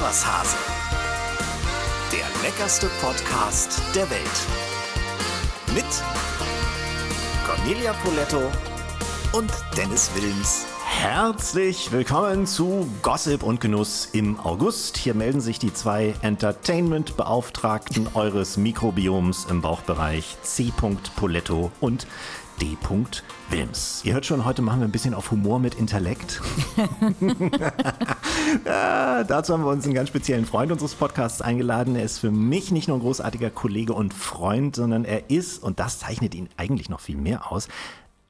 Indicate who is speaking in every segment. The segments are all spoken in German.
Speaker 1: Was Hase. Der leckerste Podcast der Welt. Mit Cornelia Poletto und Dennis Wilms.
Speaker 2: Herzlich willkommen zu Gossip und Genuss im August. Hier melden sich die zwei Entertainment-Beauftragten eures Mikrobioms im Bauchbereich C. Poletto und D. Wilms. Ihr hört schon, heute machen wir ein bisschen auf Humor mit Intellekt. ja, dazu haben wir uns einen ganz speziellen Freund unseres Podcasts eingeladen. Er ist für mich nicht nur ein großartiger Kollege und Freund, sondern er ist, und das zeichnet ihn eigentlich noch viel mehr aus,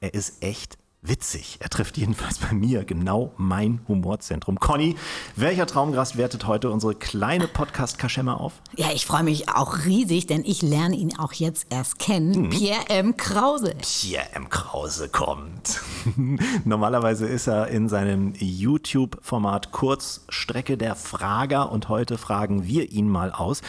Speaker 2: er ist echt witzig. Er trifft jedenfalls bei mir genau mein Humorzentrum. Conny, welcher Traumgast wertet heute unsere kleine Podcast-Kaschemme auf?
Speaker 3: Ja, ich freue mich auch riesig, denn ich lerne ihn auch jetzt erst kennen. Hm. Pierre M. Krause.
Speaker 2: Pierre M. Krause kommt. Normalerweise ist er in seinem YouTube-Format Kurzstrecke der Frager und heute fragen wir ihn mal aus.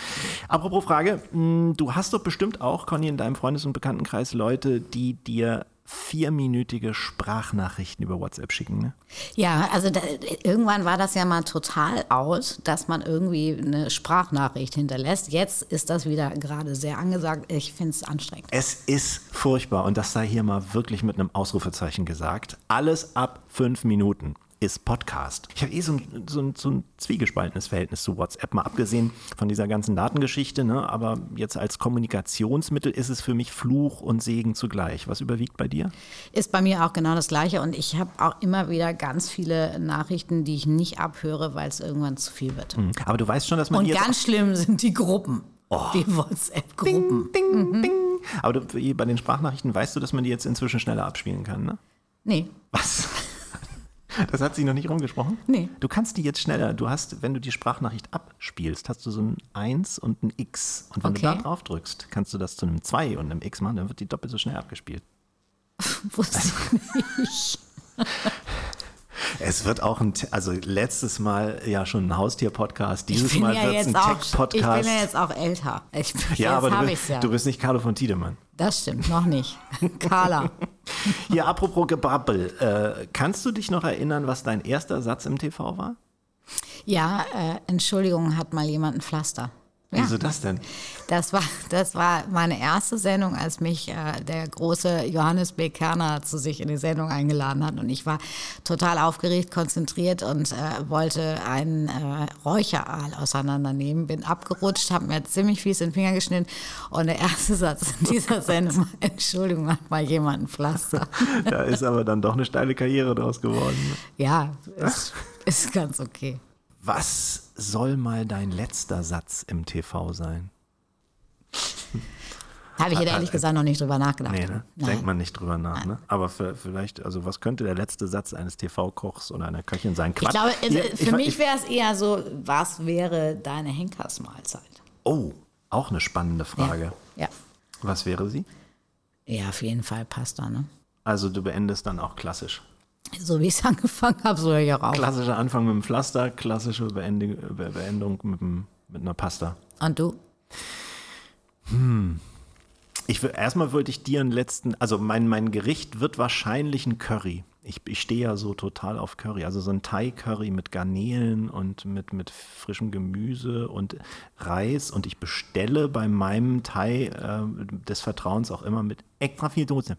Speaker 2: Apropos Frage, hm, du hast doch bestimmt auch, Conny, in deinem Freundes- und Bekanntenkreis Leute, die dir vierminütige Sprachnachrichten über WhatsApp schicken. Ne?
Speaker 3: Ja, also da, irgendwann war das ja mal total aus, dass man irgendwie eine Sprachnachricht hinterlässt. Jetzt ist das wieder gerade sehr angesagt. Ich finde es anstrengend.
Speaker 2: Es ist furchtbar und das sei hier mal wirklich mit einem Ausrufezeichen gesagt. Alles ab fünf Minuten ist Podcast. Ich habe eh so ein, so, ein, so ein zwiegespaltenes Verhältnis zu WhatsApp, mal abgesehen von dieser ganzen Datengeschichte, ne? aber jetzt als Kommunikationsmittel ist es für mich Fluch und Segen zugleich. Was überwiegt bei dir?
Speaker 3: Ist bei mir auch genau das Gleiche und ich habe auch immer wieder ganz viele Nachrichten, die ich nicht abhöre, weil es irgendwann zu viel wird.
Speaker 2: Mhm. Aber du weißt schon, dass man.
Speaker 3: Und ganz schlimm sind die Gruppen. Oh. Die WhatsApp-Gruppen.
Speaker 2: Ding, ding, mhm. ding. Aber du, bei den Sprachnachrichten weißt du, dass man die jetzt inzwischen schneller abspielen kann, ne?
Speaker 3: Nee.
Speaker 2: Was? Das hat sich noch nicht rumgesprochen?
Speaker 3: Nee.
Speaker 2: Du kannst die jetzt schneller. Du hast, wenn du die Sprachnachricht abspielst, hast du so ein 1 und ein X. Und wenn okay. du da drauf drückst, kannst du das zu einem 2 und einem X machen, dann wird die doppelt so schnell abgespielt.
Speaker 3: Wusste ich nicht.
Speaker 2: Es wird auch ein, also letztes Mal ja schon ein Haustier-Podcast, dieses Mal ja wird es ein Tech-Podcast.
Speaker 3: Ich bin ja jetzt auch älter. Ich,
Speaker 2: ja, aber du bist, ja. du bist nicht Carlo von Tiedemann.
Speaker 3: Das stimmt, noch nicht. Carla.
Speaker 2: Ja, apropos Gebrabbel. Äh, kannst du dich noch erinnern, was dein erster Satz im TV war?
Speaker 3: Ja, äh, Entschuldigung, hat mal jemand ein Pflaster.
Speaker 2: Ja. Wieso das denn?
Speaker 3: Das war, das war meine erste Sendung, als mich äh, der große Johannes B. Kerner zu sich in die Sendung eingeladen hat. Und ich war total aufgeregt, konzentriert und äh, wollte einen äh, Räucheraal auseinandernehmen. Bin abgerutscht, habe mir ziemlich fies in den Finger geschnitten. Und der erste Satz in dieser Sendung war, Entschuldigung, hat mal jemand ein Pflaster.
Speaker 2: da ist aber dann doch eine steile Karriere draus geworden.
Speaker 3: Ja, ist, ist ganz okay.
Speaker 2: Was soll mal dein letzter Satz im TV sein?
Speaker 3: Habe ich ehrlich gesagt noch nicht drüber nachgedacht. Nee,
Speaker 2: ne? Denkt man nicht drüber nach, ne? Aber für, vielleicht, also was könnte der letzte Satz eines TV-Kochs oder einer Köchin sein?
Speaker 3: Quatsch. Ich glaube, Hier, für ich, mich wäre es eher so, was wäre deine Henkersmahlzeit?
Speaker 2: Oh, auch eine spannende Frage.
Speaker 3: Ja. ja.
Speaker 2: Was wäre sie?
Speaker 3: Ja, auf jeden Fall Pasta, ne?
Speaker 2: Also du beendest dann auch klassisch.
Speaker 3: So wie ich es angefangen habe, so höre ich auch auf.
Speaker 2: Klassischer Anfang mit dem Pflaster, klassische Beendung, Beendung mit, dem, mit einer Pasta.
Speaker 3: Und du?
Speaker 2: Hm. Ich erstmal wollte ich dir einen letzten, also mein, mein Gericht wird wahrscheinlich ein Curry. Ich, ich stehe ja so total auf Curry. Also so ein Thai-Curry mit Garnelen und mit, mit frischem Gemüse und Reis. Und ich bestelle bei meinem Thai äh, des Vertrauens auch immer mit extra viel Dose.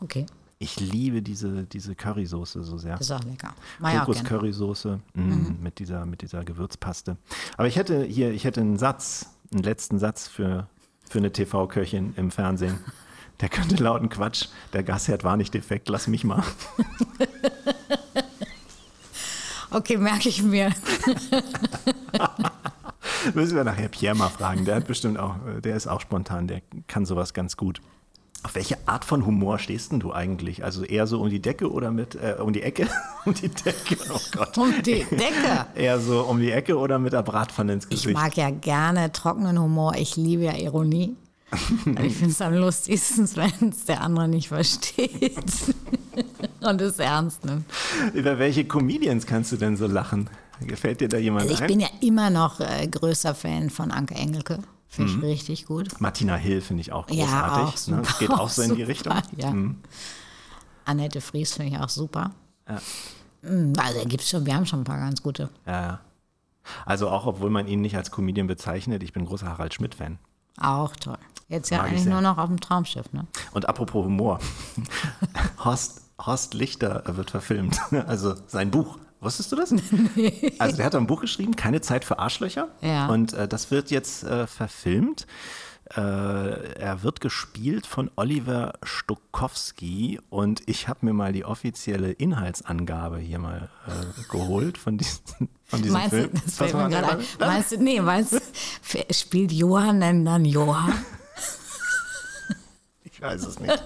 Speaker 3: Okay.
Speaker 2: Ich liebe diese, diese Currysoße so sehr.
Speaker 3: Ist auch lecker.
Speaker 2: Kokos-Currysoße mm, mhm. mit, dieser, mit dieser Gewürzpaste. Aber ich hätte hier, ich hätte einen Satz, einen letzten Satz für, für eine TV-Köchin im Fernsehen. Der könnte lauten Quatsch, der Gasherd war nicht defekt, lass mich mal.
Speaker 3: okay, merke ich mir.
Speaker 2: Müssen wir nachher Pierre mal fragen. Der hat bestimmt auch, der ist auch spontan, der kann sowas ganz gut. Auf welche Art von Humor stehst denn du eigentlich? Also eher so um die Decke oder mit, äh, um die Ecke? um die Decke, oh Gott.
Speaker 3: Um die Decke?
Speaker 2: eher so um die Ecke oder mit der Bratpfanne ins Gesicht?
Speaker 3: Ich mag ja gerne trockenen Humor. Ich liebe ja Ironie. ich finde es am lustigsten, wenn es der andere nicht versteht und es ernst nimmt.
Speaker 2: Über welche Comedians kannst du denn so lachen? Gefällt dir da jemand
Speaker 3: also ich
Speaker 2: ein?
Speaker 3: bin ja immer noch äh, größer Fan von Anke Engelke. Finde ich mhm. richtig gut.
Speaker 2: Martina Hill finde ich auch großartig.
Speaker 3: Ja, auch
Speaker 2: super, ne? Geht auch so in die Richtung.
Speaker 3: Ja. Mhm. Annette Fries finde ich auch super. Ja. Mhm, also gibt schon, wir haben schon ein paar ganz gute.
Speaker 2: Ja. Also auch, obwohl man ihn nicht als Comedian bezeichnet, ich bin großer Harald Schmidt-Fan.
Speaker 3: Auch toll. Jetzt ja
Speaker 2: Mag ich
Speaker 3: eigentlich nur noch auf dem Traumschiff, ne?
Speaker 2: Und apropos Humor, Horst, Horst Lichter wird verfilmt, also sein Buch. Wusstest du das? Also der hat ein Buch geschrieben, Keine Zeit für Arschlöcher.
Speaker 3: Ja.
Speaker 2: Und äh, das wird jetzt äh, verfilmt. Äh, er wird gespielt von Oliver Stokowski und ich habe mir mal die offizielle Inhaltsangabe hier mal äh, geholt von, diesen, von diesem
Speaker 3: Meinst du,
Speaker 2: Film.
Speaker 3: das fällt mir gerade ein. Meinst du, nee, meinst du, spielt Johann denn dann Johann?
Speaker 2: Ich weiß es nicht.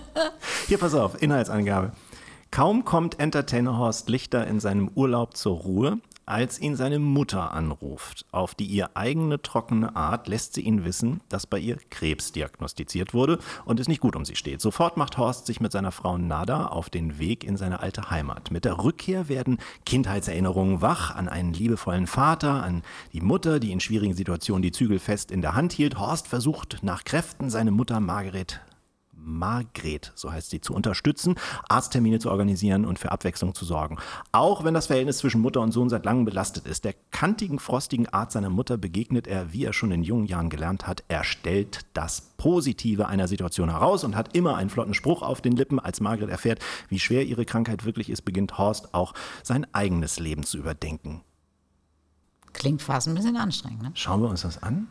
Speaker 2: Hier, pass auf, Inhaltsangabe. Kaum kommt Entertainer Horst Lichter in seinem Urlaub zur Ruhe, als ihn seine Mutter anruft. Auf die ihr eigene trockene Art lässt sie ihn wissen, dass bei ihr Krebs diagnostiziert wurde und es nicht gut um sie steht. Sofort macht Horst sich mit seiner Frau Nada auf den Weg in seine alte Heimat. Mit der Rückkehr werden Kindheitserinnerungen wach an einen liebevollen Vater, an die Mutter, die in schwierigen Situationen die Zügel fest in der Hand hielt. Horst versucht nach Kräften seine Mutter Margret Margret, so heißt sie, zu unterstützen, Arzttermine zu organisieren und für Abwechslung zu sorgen. Auch wenn das Verhältnis zwischen Mutter und Sohn seit langem belastet ist, der kantigen, frostigen Art seiner Mutter begegnet er, wie er schon in jungen Jahren gelernt hat. Er stellt das Positive einer Situation heraus und hat immer einen flotten Spruch auf den Lippen. Als Margret erfährt, wie schwer ihre Krankheit wirklich ist, beginnt Horst auch sein eigenes Leben zu überdenken.
Speaker 3: Klingt fast ein bisschen anstrengend, ne?
Speaker 2: Schauen wir uns das an?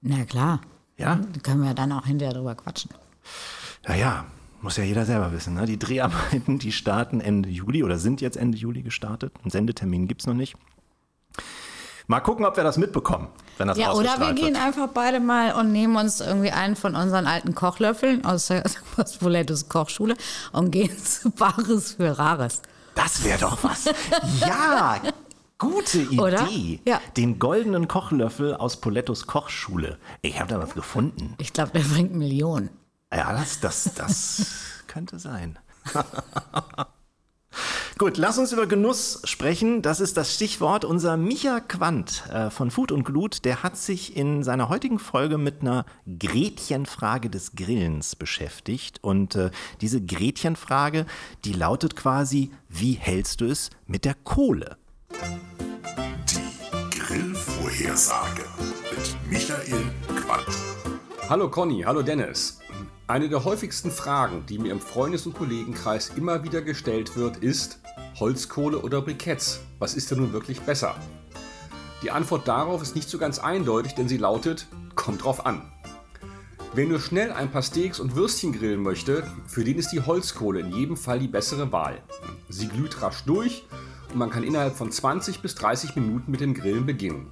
Speaker 3: Na klar.
Speaker 2: Ja?
Speaker 3: Da können wir dann auch hinterher drüber quatschen.
Speaker 2: Naja, muss ja jeder selber wissen. Ne? Die Dreharbeiten, die starten Ende Juli oder sind jetzt Ende Juli gestartet. Einen Sendetermin gibt es noch nicht. Mal gucken, ob wir das mitbekommen, wenn das
Speaker 3: Ja, oder wir gehen
Speaker 2: wird.
Speaker 3: einfach beide mal und nehmen uns irgendwie einen von unseren alten Kochlöffeln aus der Postpolettes Kochschule und gehen zu Bares für Rares.
Speaker 2: Das wäre doch was. ja, gute Idee.
Speaker 3: Oder? Ja.
Speaker 2: Den goldenen Kochlöffel aus Polettos Kochschule. Ich habe da was gefunden.
Speaker 3: Ich glaube, der bringt Millionen.
Speaker 2: Ja, das, das, das könnte sein. Gut, lass uns über Genuss sprechen. Das ist das Stichwort. Unser Micha Quandt äh, von Food und Glut, der hat sich in seiner heutigen Folge mit einer Gretchenfrage des Grillens beschäftigt. Und äh, diese Gretchenfrage, die lautet quasi, wie hältst du es mit der Kohle?
Speaker 4: Die Grillvorhersage mit Michael Quandt.
Speaker 5: Hallo Conny, hallo Dennis. Eine der häufigsten Fragen, die mir im Freundes- und Kollegenkreis immer wieder gestellt wird, ist Holzkohle oder Briketts? Was ist denn nun wirklich besser? Die Antwort darauf ist nicht so ganz eindeutig, denn sie lautet, kommt drauf an. Wer nur schnell ein paar Steaks und Würstchen grillen möchte, für den ist die Holzkohle in jedem Fall die bessere Wahl. Sie glüht rasch durch und man kann innerhalb von 20 bis 30 Minuten mit dem Grillen beginnen.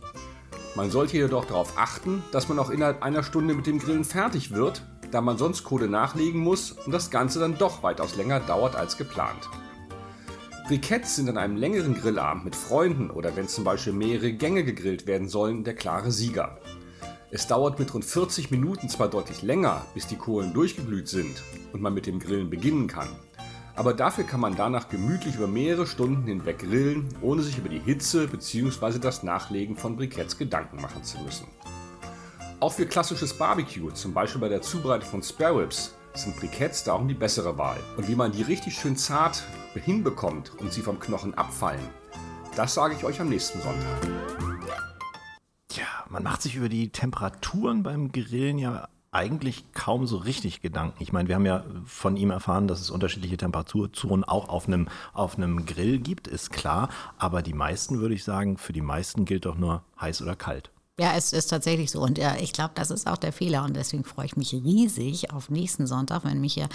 Speaker 5: Man sollte jedoch darauf achten, dass man auch innerhalb einer Stunde mit dem Grillen fertig wird, da man sonst Kohle nachlegen muss und das Ganze dann doch weitaus länger dauert als geplant. Briketts sind an einem längeren Grillabend mit Freunden oder wenn zum Beispiel mehrere Gänge gegrillt werden sollen, der klare Sieger. Es dauert mit rund 40 Minuten zwar deutlich länger, bis die Kohlen durchgeglüht sind und man mit dem Grillen beginnen kann, aber dafür kann man danach gemütlich über mehrere Stunden hinweg grillen, ohne sich über die Hitze bzw. das Nachlegen von Briketts Gedanken machen zu müssen. Auch für klassisches Barbecue, zum Beispiel bei der Zubereitung von Spare Ribs, sind Briketts darum die bessere Wahl. Und wie man die richtig schön zart hinbekommt und sie vom Knochen abfallen, das sage ich euch am nächsten Sonntag.
Speaker 2: Tja, man macht sich über die Temperaturen beim Grillen ja eigentlich kaum so richtig Gedanken. Ich meine, wir haben ja von ihm erfahren, dass es unterschiedliche Temperaturzonen auch auf einem, auf einem Grill gibt, ist klar. Aber die meisten, würde ich sagen, für die meisten gilt doch nur heiß oder kalt.
Speaker 3: Ja, es ist tatsächlich so. Und ja, ich glaube, das ist auch der Fehler. Und deswegen freue ich mich riesig auf nächsten Sonntag, wenn Micha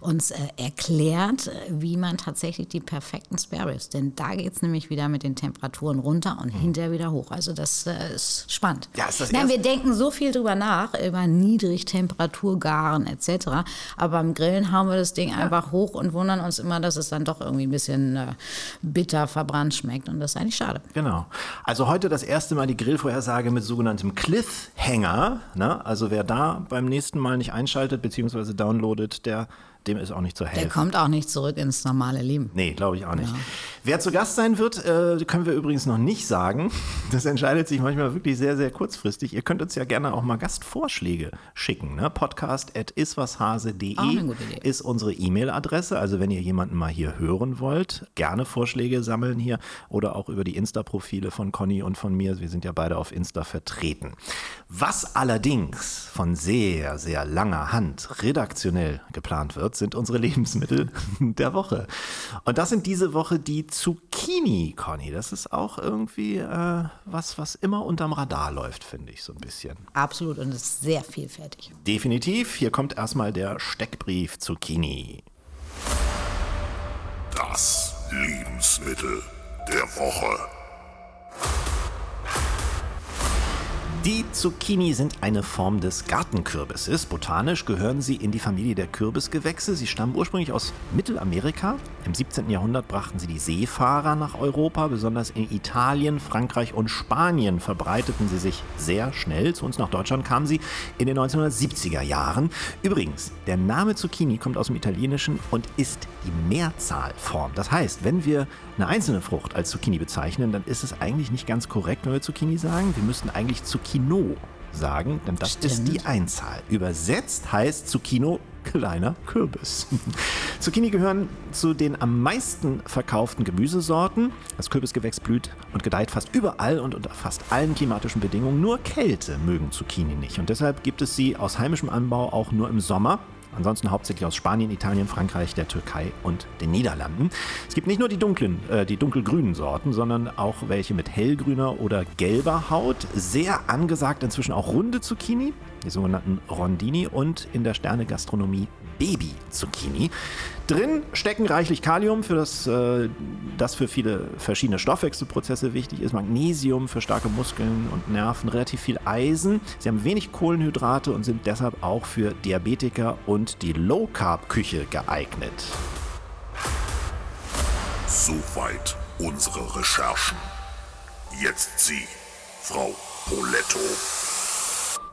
Speaker 3: uns äh, erklärt, äh, wie man tatsächlich die perfekten Spare Ribs. Denn da geht es nämlich wieder mit den Temperaturen runter und hinterher wieder hoch. Also das äh, ist spannend.
Speaker 2: Ja, ist das
Speaker 3: Nein, wir denken so viel drüber nach, über Niedrigtemperaturgaren etc. Aber beim Grillen hauen wir das Ding einfach hoch und wundern uns immer, dass es dann doch irgendwie ein bisschen äh, bitter verbrannt schmeckt. Und das ist eigentlich schade.
Speaker 2: Genau. Also heute das erste Mal die Grillvorhersage mit sogenanntem Cliffhanger. Ne? Also wer da beim nächsten Mal nicht einschaltet bzw. downloadet, der dem ist auch nicht zu helfen.
Speaker 3: Der kommt auch nicht zurück ins normale Leben.
Speaker 2: Nee, glaube ich auch nicht. Wer zu Gast sein wird, äh, können wir übrigens noch nicht sagen. Das entscheidet sich manchmal wirklich sehr, sehr kurzfristig. Ihr könnt uns ja gerne auch mal Gastvorschläge schicken. Ne? Podcast at iswashase.de ist unsere E-Mail-Adresse. Also wenn ihr jemanden mal hier hören wollt, gerne Vorschläge sammeln hier oder auch über die Insta-Profile von Conny und von mir. Wir sind ja beide auf Insta vertreten. Was allerdings von sehr, sehr langer Hand redaktionell geplant wird, sind unsere Lebensmittel der Woche. Und das sind diese Woche die Zucchini, Conny. Das ist auch irgendwie äh, was, was immer unterm Radar läuft, finde ich so ein bisschen.
Speaker 3: Absolut und ist sehr vielfältig.
Speaker 2: Definitiv. Hier kommt erstmal der Steckbrief Zucchini.
Speaker 4: Das Lebensmittel der Woche.
Speaker 2: Die Zucchini sind eine Form des Gartenkürbisses. Botanisch gehören sie in die Familie der Kürbisgewächse. Sie stammen ursprünglich aus Mittelamerika. Im 17. Jahrhundert brachten sie die Seefahrer nach Europa. Besonders in Italien, Frankreich und Spanien verbreiteten sie sich sehr schnell. Zu uns nach Deutschland kamen sie in den 1970er Jahren. Übrigens, der Name Zucchini kommt aus dem Italienischen und ist die Mehrzahlform. Das heißt, wenn wir eine einzelne Frucht als Zucchini bezeichnen, dann ist es eigentlich nicht ganz korrekt, wenn wir Zucchini sagen. Wir müssten eigentlich Zucchino sagen, denn das ist
Speaker 3: Stimmt.
Speaker 2: die Einzahl. Übersetzt heißt Zucchino kleiner Kürbis. Zucchini gehören zu den am meisten verkauften Gemüsesorten. Das Kürbisgewächs blüht und gedeiht fast überall und unter fast allen klimatischen Bedingungen. Nur Kälte mögen Zucchini nicht und deshalb gibt es sie aus heimischem Anbau auch nur im Sommer. Ansonsten hauptsächlich aus Spanien, Italien, Frankreich, der Türkei und den Niederlanden. Es gibt nicht nur die dunklen, äh, die dunkelgrünen Sorten, sondern auch welche mit hellgrüner oder gelber Haut. Sehr angesagt inzwischen auch runde Zucchini, die sogenannten Rondini und in der Sterne-Gastronomie Baby Zucchini. Drin stecken reichlich Kalium, für das, äh, das für viele verschiedene Stoffwechselprozesse wichtig ist, Magnesium für starke Muskeln und Nerven, relativ viel Eisen. Sie haben wenig Kohlenhydrate und sind deshalb auch für Diabetiker und die Low-Carb-Küche geeignet.
Speaker 4: Soweit unsere Recherchen. Jetzt Sie, Frau Poletto.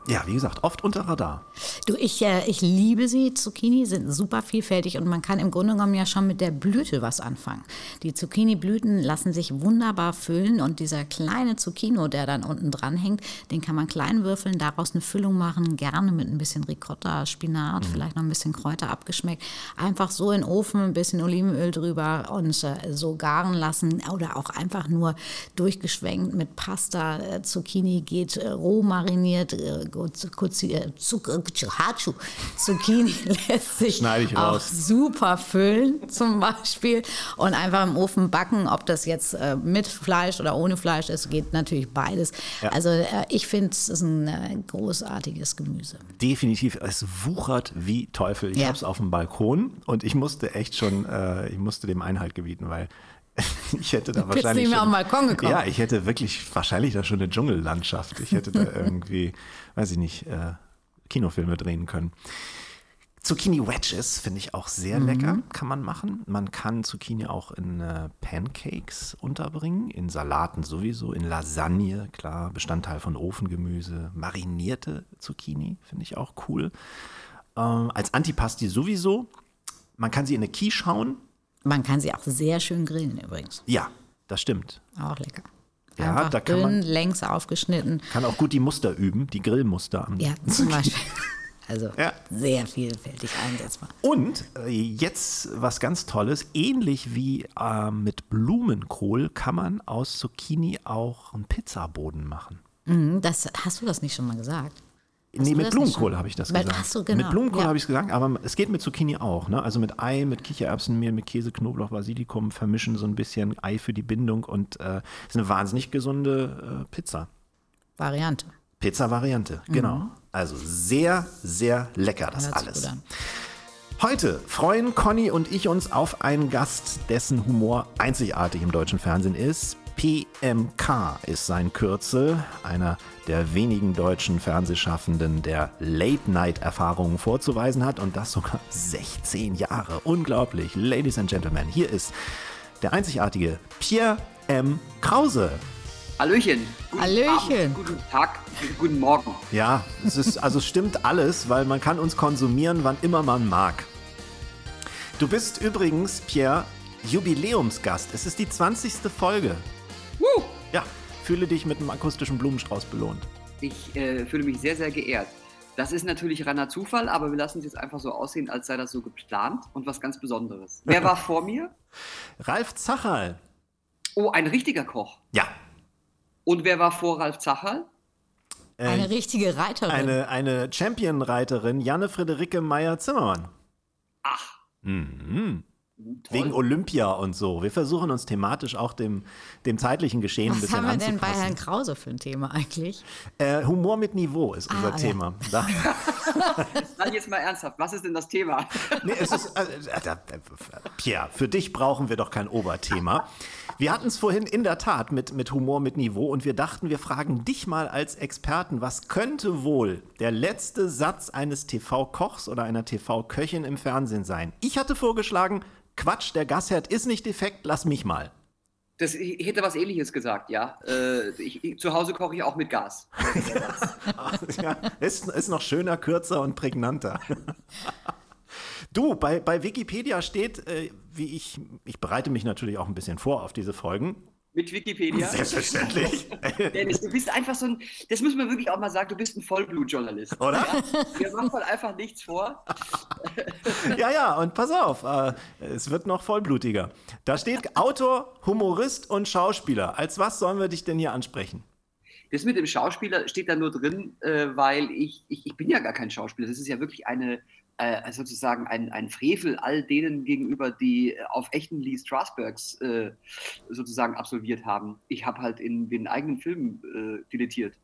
Speaker 2: Ja, wie gesagt, oft unter Radar.
Speaker 3: Du, ich, äh, ich liebe sie. Zucchini sind super vielfältig und man kann im Grunde genommen ja schon mit der Blüte was anfangen. Die Zucchini-Blüten lassen sich wunderbar füllen und dieser kleine Zucchino, der dann unten dran hängt, den kann man klein würfeln, daraus eine Füllung machen, gerne mit ein bisschen Ricotta, Spinat, vielleicht noch ein bisschen Kräuter abgeschmeckt. Einfach so in den Ofen, ein bisschen Olivenöl drüber und äh, so garen lassen oder auch einfach nur durchgeschwenkt mit Pasta. Äh, Zucchini geht äh, roh mariniert, äh. Zucchini lässt sich auch super füllen zum Beispiel und einfach im Ofen backen, ob das jetzt äh, mit Fleisch oder ohne Fleisch ist, geht natürlich beides.
Speaker 2: Ja.
Speaker 3: Also äh, ich finde, es ist ein großartiges Gemüse.
Speaker 2: Definitiv, es wuchert wie Teufel. Ich
Speaker 3: Ja.
Speaker 2: habe es auf dem Balkon und ich musste echt schon, äh, ich musste dem Einhalt gebieten, weil ich hätte da
Speaker 3: bist
Speaker 2: wahrscheinlich.
Speaker 3: nicht mehr
Speaker 2: schon,
Speaker 3: auf den Balkon gekommen.
Speaker 2: Ja, ich hätte wirklich wahrscheinlich da schon eine Dschungellandschaft. Ich hätte da irgendwie, weiß ich nicht, äh, Kinofilme drehen können. Zucchini Wedges finde ich auch sehr
Speaker 3: Mhm.
Speaker 2: lecker, kann man machen. Man kann Zucchini auch in äh, Pancakes unterbringen, in Salaten sowieso, in Lasagne, klar, Bestandteil von Ofengemüse. Marinierte Zucchini finde ich auch cool. Ähm, als Antipasti sowieso. Man kann sie in eine Quiche hauen.
Speaker 3: Man kann sie auch sehr schön grillen übrigens.
Speaker 2: Ja, das stimmt.
Speaker 3: Auch lecker.
Speaker 2: Ja,
Speaker 3: Einfach
Speaker 2: da kann
Speaker 3: dünn,
Speaker 2: man-
Speaker 3: längs aufgeschnitten.
Speaker 2: Kann auch gut die Muster üben, die Grillmuster am
Speaker 3: Ja, zum Beispiel. Also
Speaker 2: Ja.
Speaker 3: sehr vielfältig einsetzbar.
Speaker 2: Und äh, jetzt was ganz Tolles, ähnlich wie äh, mit Blumenkohl kann man aus Zucchini auch einen Pizzaboden machen.
Speaker 3: Mhm, Das, hast du das nicht schon mal gesagt? Hast
Speaker 2: nee, mit Blumenkohl habe ich das gesagt.
Speaker 3: Ach so, genau.
Speaker 2: Mit Blumenkohl
Speaker 3: Ja.
Speaker 2: habe ich es gesagt, aber es geht mit Zucchini auch. Ne? Also mit Ei, mit Kichererbsenmehl, mit Käse, Knoblauch, Basilikum vermischen so ein bisschen Ei für die Bindung und äh, ist eine wahnsinnig gesunde äh, Pizza.
Speaker 3: Variante.
Speaker 2: Pizza-Variante, genau. Also sehr, sehr lecker das
Speaker 3: Mhm. Hört
Speaker 2: alles. Heute freuen Conny und ich uns auf einen Gast, dessen Humor einzigartig im deutschen Fernsehen ist. PMK ist sein Kürzel, einer der wenigen deutschen Fernsehschaffenden, der Late-Night-Erfahrungen vorzuweisen hat und das sogar 16 Jahre. Unglaublich. Ladies and Gentlemen, hier ist der einzigartige Pierre M. Krause.
Speaker 6: Hallöchen. Guten
Speaker 3: Hallöchen.
Speaker 6: Abend, guten Tag, guten Morgen.
Speaker 2: Ja, es ist, also es stimmt alles, weil man kann uns konsumieren, wann immer man mag. Du bist übrigens, Pierre, Jubiläumsgast. Es ist die 20. Folge.
Speaker 6: Woo!
Speaker 2: Ja, fühle dich mit einem akustischen Blumenstrauß belohnt.
Speaker 6: Ich äh, fühle mich sehr, sehr geehrt. Das ist natürlich reiner Zufall, aber wir lassen es jetzt einfach so aussehen, als sei das so geplant und was ganz Besonderes. Wer war vor mir?
Speaker 2: Ralf Zacherl.
Speaker 6: Oh, ein richtiger Koch.
Speaker 2: Ja,
Speaker 6: Und wer war vor Ralf Zacherl?
Speaker 3: Eine richtige Reiterin.
Speaker 2: eine, eine Champion-Reiterin, Janne Friederike Meyer-Zimmermann.
Speaker 6: Ach,
Speaker 2: Mhm.
Speaker 6: Toll.
Speaker 2: Wegen Olympia und so. Wir versuchen uns thematisch auch dem, dem zeitlichen Geschehen ein
Speaker 3: Was
Speaker 2: bisschen
Speaker 3: haben wir denn bei Herrn
Speaker 2: anzupassen.
Speaker 3: Krause für ein Thema eigentlich?
Speaker 2: Äh, Humor mit Niveau ist unser
Speaker 3: Ah, ja.
Speaker 2: Thema. Da,
Speaker 6: Dann jetzt mal ernsthaft, was ist denn das Thema?
Speaker 2: nee, es ist, äh, äh, äh, Pierre, für dich brauchen wir doch kein Oberthema. Wir hatten es vorhin in der Tat mit, mit Humor mit Niveau und wir dachten, wir fragen dich mal als Experten, was könnte wohl der letzte Satz eines TV-Kochs oder einer TV-Köchin im Fernsehen sein? Ich hatte vorgeschlagen, Quatsch, der Gasherd ist nicht defekt, lass mich mal.
Speaker 6: Das, ich hätte was ähnliches gesagt, ja. Äh, ich, ich, zu Hause koche ich auch mit Gas.
Speaker 2: ja, ist, ist noch schöner, kürzer und prägnanter. Du, bei, bei Wikipedia steht, äh, wie ich, ich bereite mich natürlich auch ein bisschen vor auf diese Folgen.
Speaker 6: Mit Wikipedia.
Speaker 2: Selbstverständlich.
Speaker 6: Dennis, du bist einfach so ein, das muss man wirklich auch mal sagen, du bist ein Vollblutjournalist.
Speaker 2: Oder?
Speaker 6: Wir machen mal einfach nichts vor.
Speaker 2: Ja, ja, und pass auf, äh, es wird noch vollblutiger. Da steht Autor, Humorist und Schauspieler. Als was sollen wir dich denn hier ansprechen?
Speaker 6: Das mit dem Schauspieler steht da nur drin, äh, weil ich, ich, ich bin ja gar kein Schauspieler. Das ist ja wirklich eine, äh, sozusagen ein, ein Frevel all denen gegenüber, die auf echten Lee Strasbergs äh, sozusagen absolviert haben. Ich habe halt in den eigenen Filmen äh, dilettiert.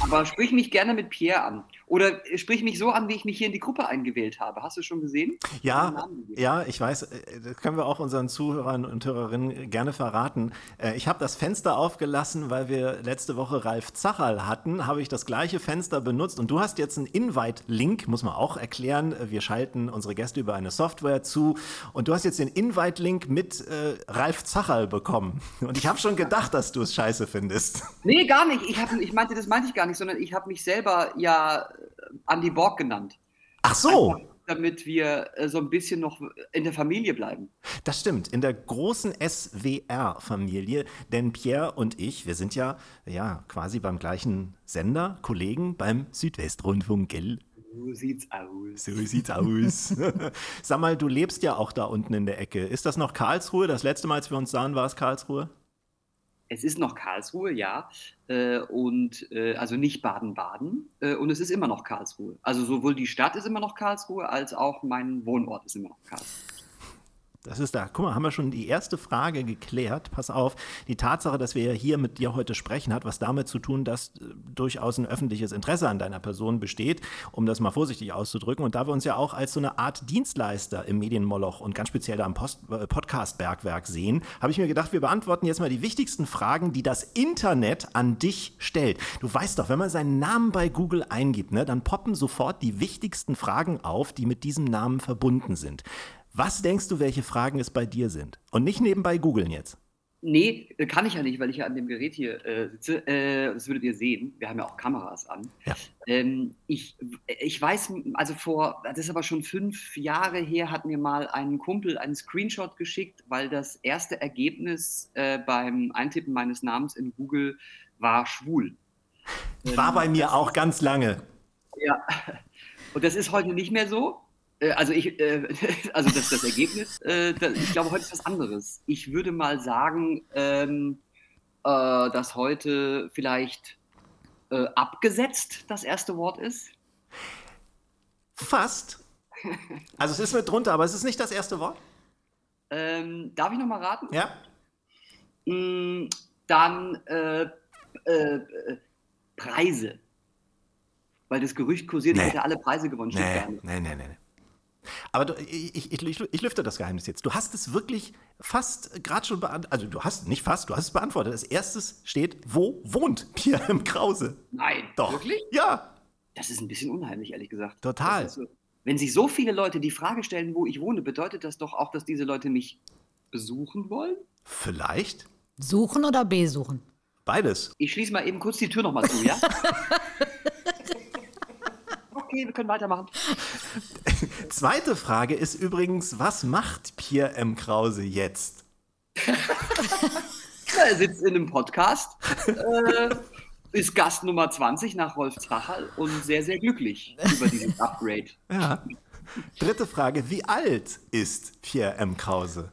Speaker 6: Aber sprich mich gerne mit Pierre an. Oder sprich mich so an, wie ich mich hier in die Gruppe eingewählt habe. Hast du schon gesehen?
Speaker 2: Ja, ja, ich weiß, äh, das können wir auch unseren Zuhörern und Hörerinnen gerne verraten. Äh, Ich habe das Fenster aufgelassen, weil wir letzte Woche Ralf Zacherl hatten, habe ich das gleiche Fenster benutzt und du hast jetzt einen Invite-Link, muss man auch erklären. Wir schalten unsere Gäste über eine Software zu und du hast jetzt den Invite-Link mit äh, Ralf Zacherl bekommen. Und ich habe schon gedacht, dass du es scheiße findest.
Speaker 6: Nee, gar nicht. Ich, hab, ich meinte, das meinte ich gar nicht, sondern ich habe mich selber ja äh, Andy Borg genannt.
Speaker 2: Ach so.
Speaker 6: Einfach, damit wir äh, so ein bisschen noch in der Familie bleiben.
Speaker 2: Das stimmt, in der großen SWR-Familie, denn Pierre und ich, wir sind ja, ja quasi beim gleichen Sender, Kollegen beim Südwestrundfunk, gell?
Speaker 6: So sieht's aus.
Speaker 2: So sieht's aus. Sag mal, du lebst ja auch da unten in der Ecke. Ist das noch Karlsruhe? Das letzte Mal, als wir uns sahen, war es Karlsruhe?
Speaker 6: Es ist noch Karlsruhe, ja. Äh, und äh, also nicht Baden-Baden. Äh, und es ist immer noch Karlsruhe. Also sowohl die Stadt ist immer noch Karlsruhe, als auch mein Wohnort ist immer noch Karlsruhe.
Speaker 2: Das ist da. Guck mal, haben wir schon die erste Frage geklärt. Pass auf, die Tatsache, dass wir hier mit dir heute sprechen, hat was damit zu tun, dass äh, durchaus ein öffentliches Interesse an deiner Person besteht, um das mal vorsichtig auszudrücken. Und da wir uns ja auch als so eine Art Dienstleister im Medienmoloch und ganz speziell da im äh, Podcast-Bergwerk sehen, habe ich mir gedacht, wir beantworten jetzt mal die wichtigsten Fragen, die das Internet an dich stellt. Du weißt doch, wenn man seinen Namen bei Google eingibt, ne, dann poppen sofort die wichtigsten Fragen auf, die mit diesem Namen verbunden sind. Was denkst du, welche Fragen es bei dir sind? Und nicht nebenbei googeln jetzt.
Speaker 6: Nee, äh, kann ich ja nicht, weil ich ja an dem Gerät hier äh, sitze. Äh, das würdet ihr sehen. Wir haben ja auch Kameras an.
Speaker 2: Ja.
Speaker 6: Ähm, ich, ich weiß, also vor, das ist aber schon fünf Jahre her, hat mir mal ein Kumpel einen Screenshot geschickt, weil das erste Ergebnis äh, beim Eintippen meines Namens in Google war schwul.
Speaker 2: War bei mir auch ganz lange.
Speaker 6: Ja. Und das ist heute nicht mehr so. Äh, Also ich, äh, also das, das Ergebnis, äh, das, ich glaube, heute ist was anderes. Ich würde mal sagen, ähm, äh, dass heute vielleicht äh, abgesetzt das erste Wort ist.
Speaker 2: Fast. Also es ist mit drunter, aber es ist nicht das erste Wort.
Speaker 6: Ähm, darf ich noch mal raten?
Speaker 2: Ja?
Speaker 6: Mm, dann äh, Preise. Weil das Gerücht kursiert,
Speaker 2: Nee.
Speaker 6: hätte alle Preise gewonnen.
Speaker 2: Nee, nee, nee, nee. Aber du, ich, ich, ich, ich lüfte das Geheimnis jetzt. Du hast es wirklich fast gerade schon beantwortet. Also du hast nicht fast, du hast es beantwortet. Als erstes steht, wo wohnt Pierre im Krause?
Speaker 6: Nein,
Speaker 2: Doch.
Speaker 6: wirklich?
Speaker 2: Ja,
Speaker 6: Das ist ein bisschen unheimlich, ehrlich gesagt.
Speaker 2: Total.
Speaker 6: So. Wenn sich so viele Leute die Frage stellen, wo ich wohne, bedeutet das doch auch, dass diese Leute mich besuchen wollen?
Speaker 2: vielleicht
Speaker 3: Suchen oder besuchen?
Speaker 2: beides.
Speaker 6: Ich schließe mal eben kurz die Tür nochmal zu, ja? okay, wir können weitermachen.
Speaker 2: Zweite Frage ist übrigens, was macht Pierre M. Krause jetzt?
Speaker 6: Er sitzt in einem Podcast, äh, ist Gast Nummer 20 nach Rolf Zachal und sehr, sehr glücklich über dieses Upgrade.
Speaker 2: Ja. Dritte Frage, wie alt ist Pierre M. Krause?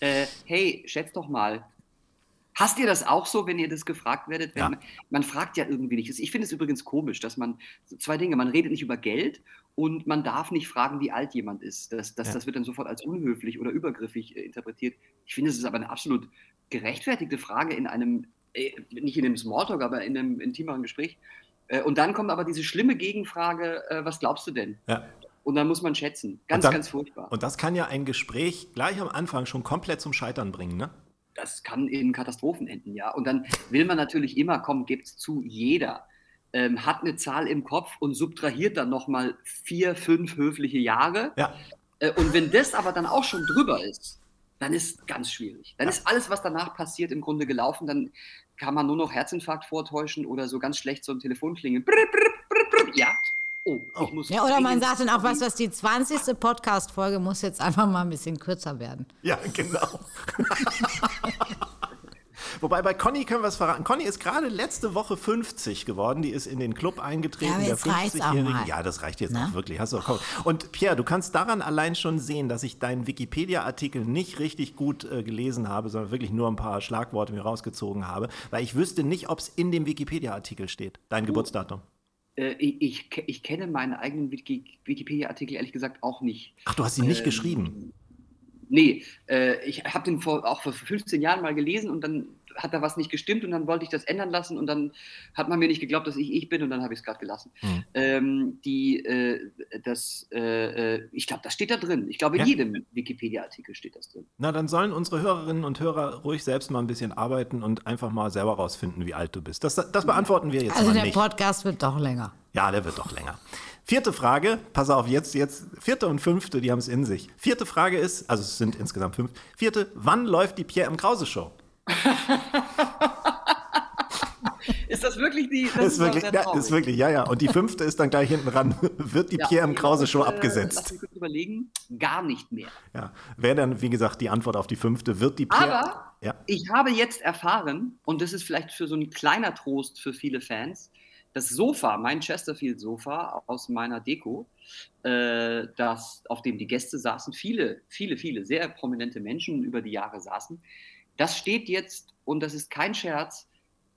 Speaker 6: Äh, hey, schätz doch mal. Hasst ihr das auch so, wenn ihr das gefragt werdet?
Speaker 2: Ja.
Speaker 6: man, man fragt ja irgendwie nicht. Ich finde es übrigens komisch, dass man zwei Dinge, man redet nicht über Geld und man darf nicht fragen, wie alt jemand ist. Das, das,
Speaker 2: Ja.
Speaker 6: das wird dann sofort als unhöflich oder übergriffig äh, interpretiert. Ich finde, es ist aber eine absolut gerechtfertigte Frage in einem, äh, nicht in einem Smalltalk, aber in einem intimeren Gespräch. Äh, und dann kommt aber diese schlimme Gegenfrage, äh, was glaubst du denn?
Speaker 2: Ja.
Speaker 6: Und dann muss man schätzen. Ganz,
Speaker 2: dann-
Speaker 6: ganz furchtbar.
Speaker 2: Und das kann ja ein Gespräch gleich am Anfang schon komplett zum Scheitern bringen, ne?
Speaker 6: das kann in Katastrophen enden, ja. Und dann will man natürlich immer, komm, gibt's zu, jeder ähm, hat eine Zahl im Kopf und subtrahiert dann nochmal vier, fünf höfliche Jahre.
Speaker 2: Ja.
Speaker 6: Äh, und wenn das aber dann auch schon drüber ist, dann ist ganz schwierig. Dann ist alles, was danach passiert, im Grunde gelaufen. Dann kann man nur noch Herzinfarkt vortäuschen oder so ganz schlecht so ein Telefon klingeln. Brr, brr, brr, brr. Ja. Oh, ich muss.
Speaker 3: Ja, oder man sagt dann auch, was, was die 20. Podcast-Folge muss jetzt einfach mal ein bisschen kürzer werden.
Speaker 2: Ja, genau. Wobei bei Conny können wir es verraten. Conny ist gerade letzte Woche 50 geworden. Die ist in den Club eingetreten.
Speaker 3: Ja, aber
Speaker 2: der
Speaker 3: jetzt reicht's auch
Speaker 2: 50-Jährigen.
Speaker 3: mal.
Speaker 2: Ja, das reicht jetzt
Speaker 3: Na?
Speaker 2: auch wirklich. Hast du auch Und Pierre, du kannst daran allein schon sehen, dass ich deinen Wikipedia-Artikel nicht richtig gut äh, gelesen habe, sondern wirklich nur ein paar Schlagworte mir rausgezogen habe, weil ich wüsste nicht, ob es in dem Wikipedia-Artikel steht. Dein Geburtsdatum.
Speaker 6: Äh, ich, ich, ich kenne meinen eigenen Wiki- Wikipedia-Artikel ehrlich gesagt auch nicht.
Speaker 2: Ach, du hast ihn nicht
Speaker 6: Ähm,
Speaker 2: geschrieben.
Speaker 6: Nee, äh, ich habe den vor, auch vor 15 Jahren mal gelesen und dann hat da was nicht gestimmt und dann wollte ich das ändern lassen und dann hat man mir nicht geglaubt, dass ich ich bin und dann habe ich es gerade gelassen.
Speaker 2: Mhm.
Speaker 6: Ähm, die, äh, das, äh, äh, ich glaube, das steht da drin. Ich glaube, in
Speaker 2: Ja.
Speaker 6: jedem Wikipedia-Artikel steht das drin.
Speaker 2: Na, dann sollen unsere Hörerinnen und Hörer ruhig selbst mal ein bisschen arbeiten und einfach mal selber rausfinden, wie alt du bist. Das, das beantworten wir jetzt
Speaker 3: Also
Speaker 2: mal
Speaker 3: der
Speaker 2: nicht.
Speaker 3: Podcast wird doch länger.
Speaker 2: Ja, der wird doch länger. Vierte Frage, pass auf, jetzt, jetzt, vierte und fünfte, die haben es in sich. Vierte Frage ist, also es sind insgesamt fünf. Vierte, wann läuft die Pierre M. Krause Show?
Speaker 6: Ist das wirklich die?
Speaker 2: Das ist
Speaker 6: doch
Speaker 2: wirklich, ja, ist wirklich, ja, ja. Und die fünfte ist dann gleich hinten ran. Wird die
Speaker 6: Ja,
Speaker 2: Pierre M. Krause Show
Speaker 6: äh, Lass
Speaker 2: abgesetzt?
Speaker 6: mich kurz überlegen. Gar nicht mehr.
Speaker 2: Ja. Wäre dann, wie gesagt, die Antwort auf die fünfte. Wird die Pierre.
Speaker 6: Aber
Speaker 2: Ja.
Speaker 6: ich habe jetzt erfahren, und das ist vielleicht für so ein kleiner Trost für viele Fans, das Sofa, mein Chesterfield-Sofa aus meiner Deko, äh, das, auf dem die Gäste saßen, viele, viele, viele sehr prominente Menschen über die Jahre saßen, das steht jetzt, und das ist kein Scherz,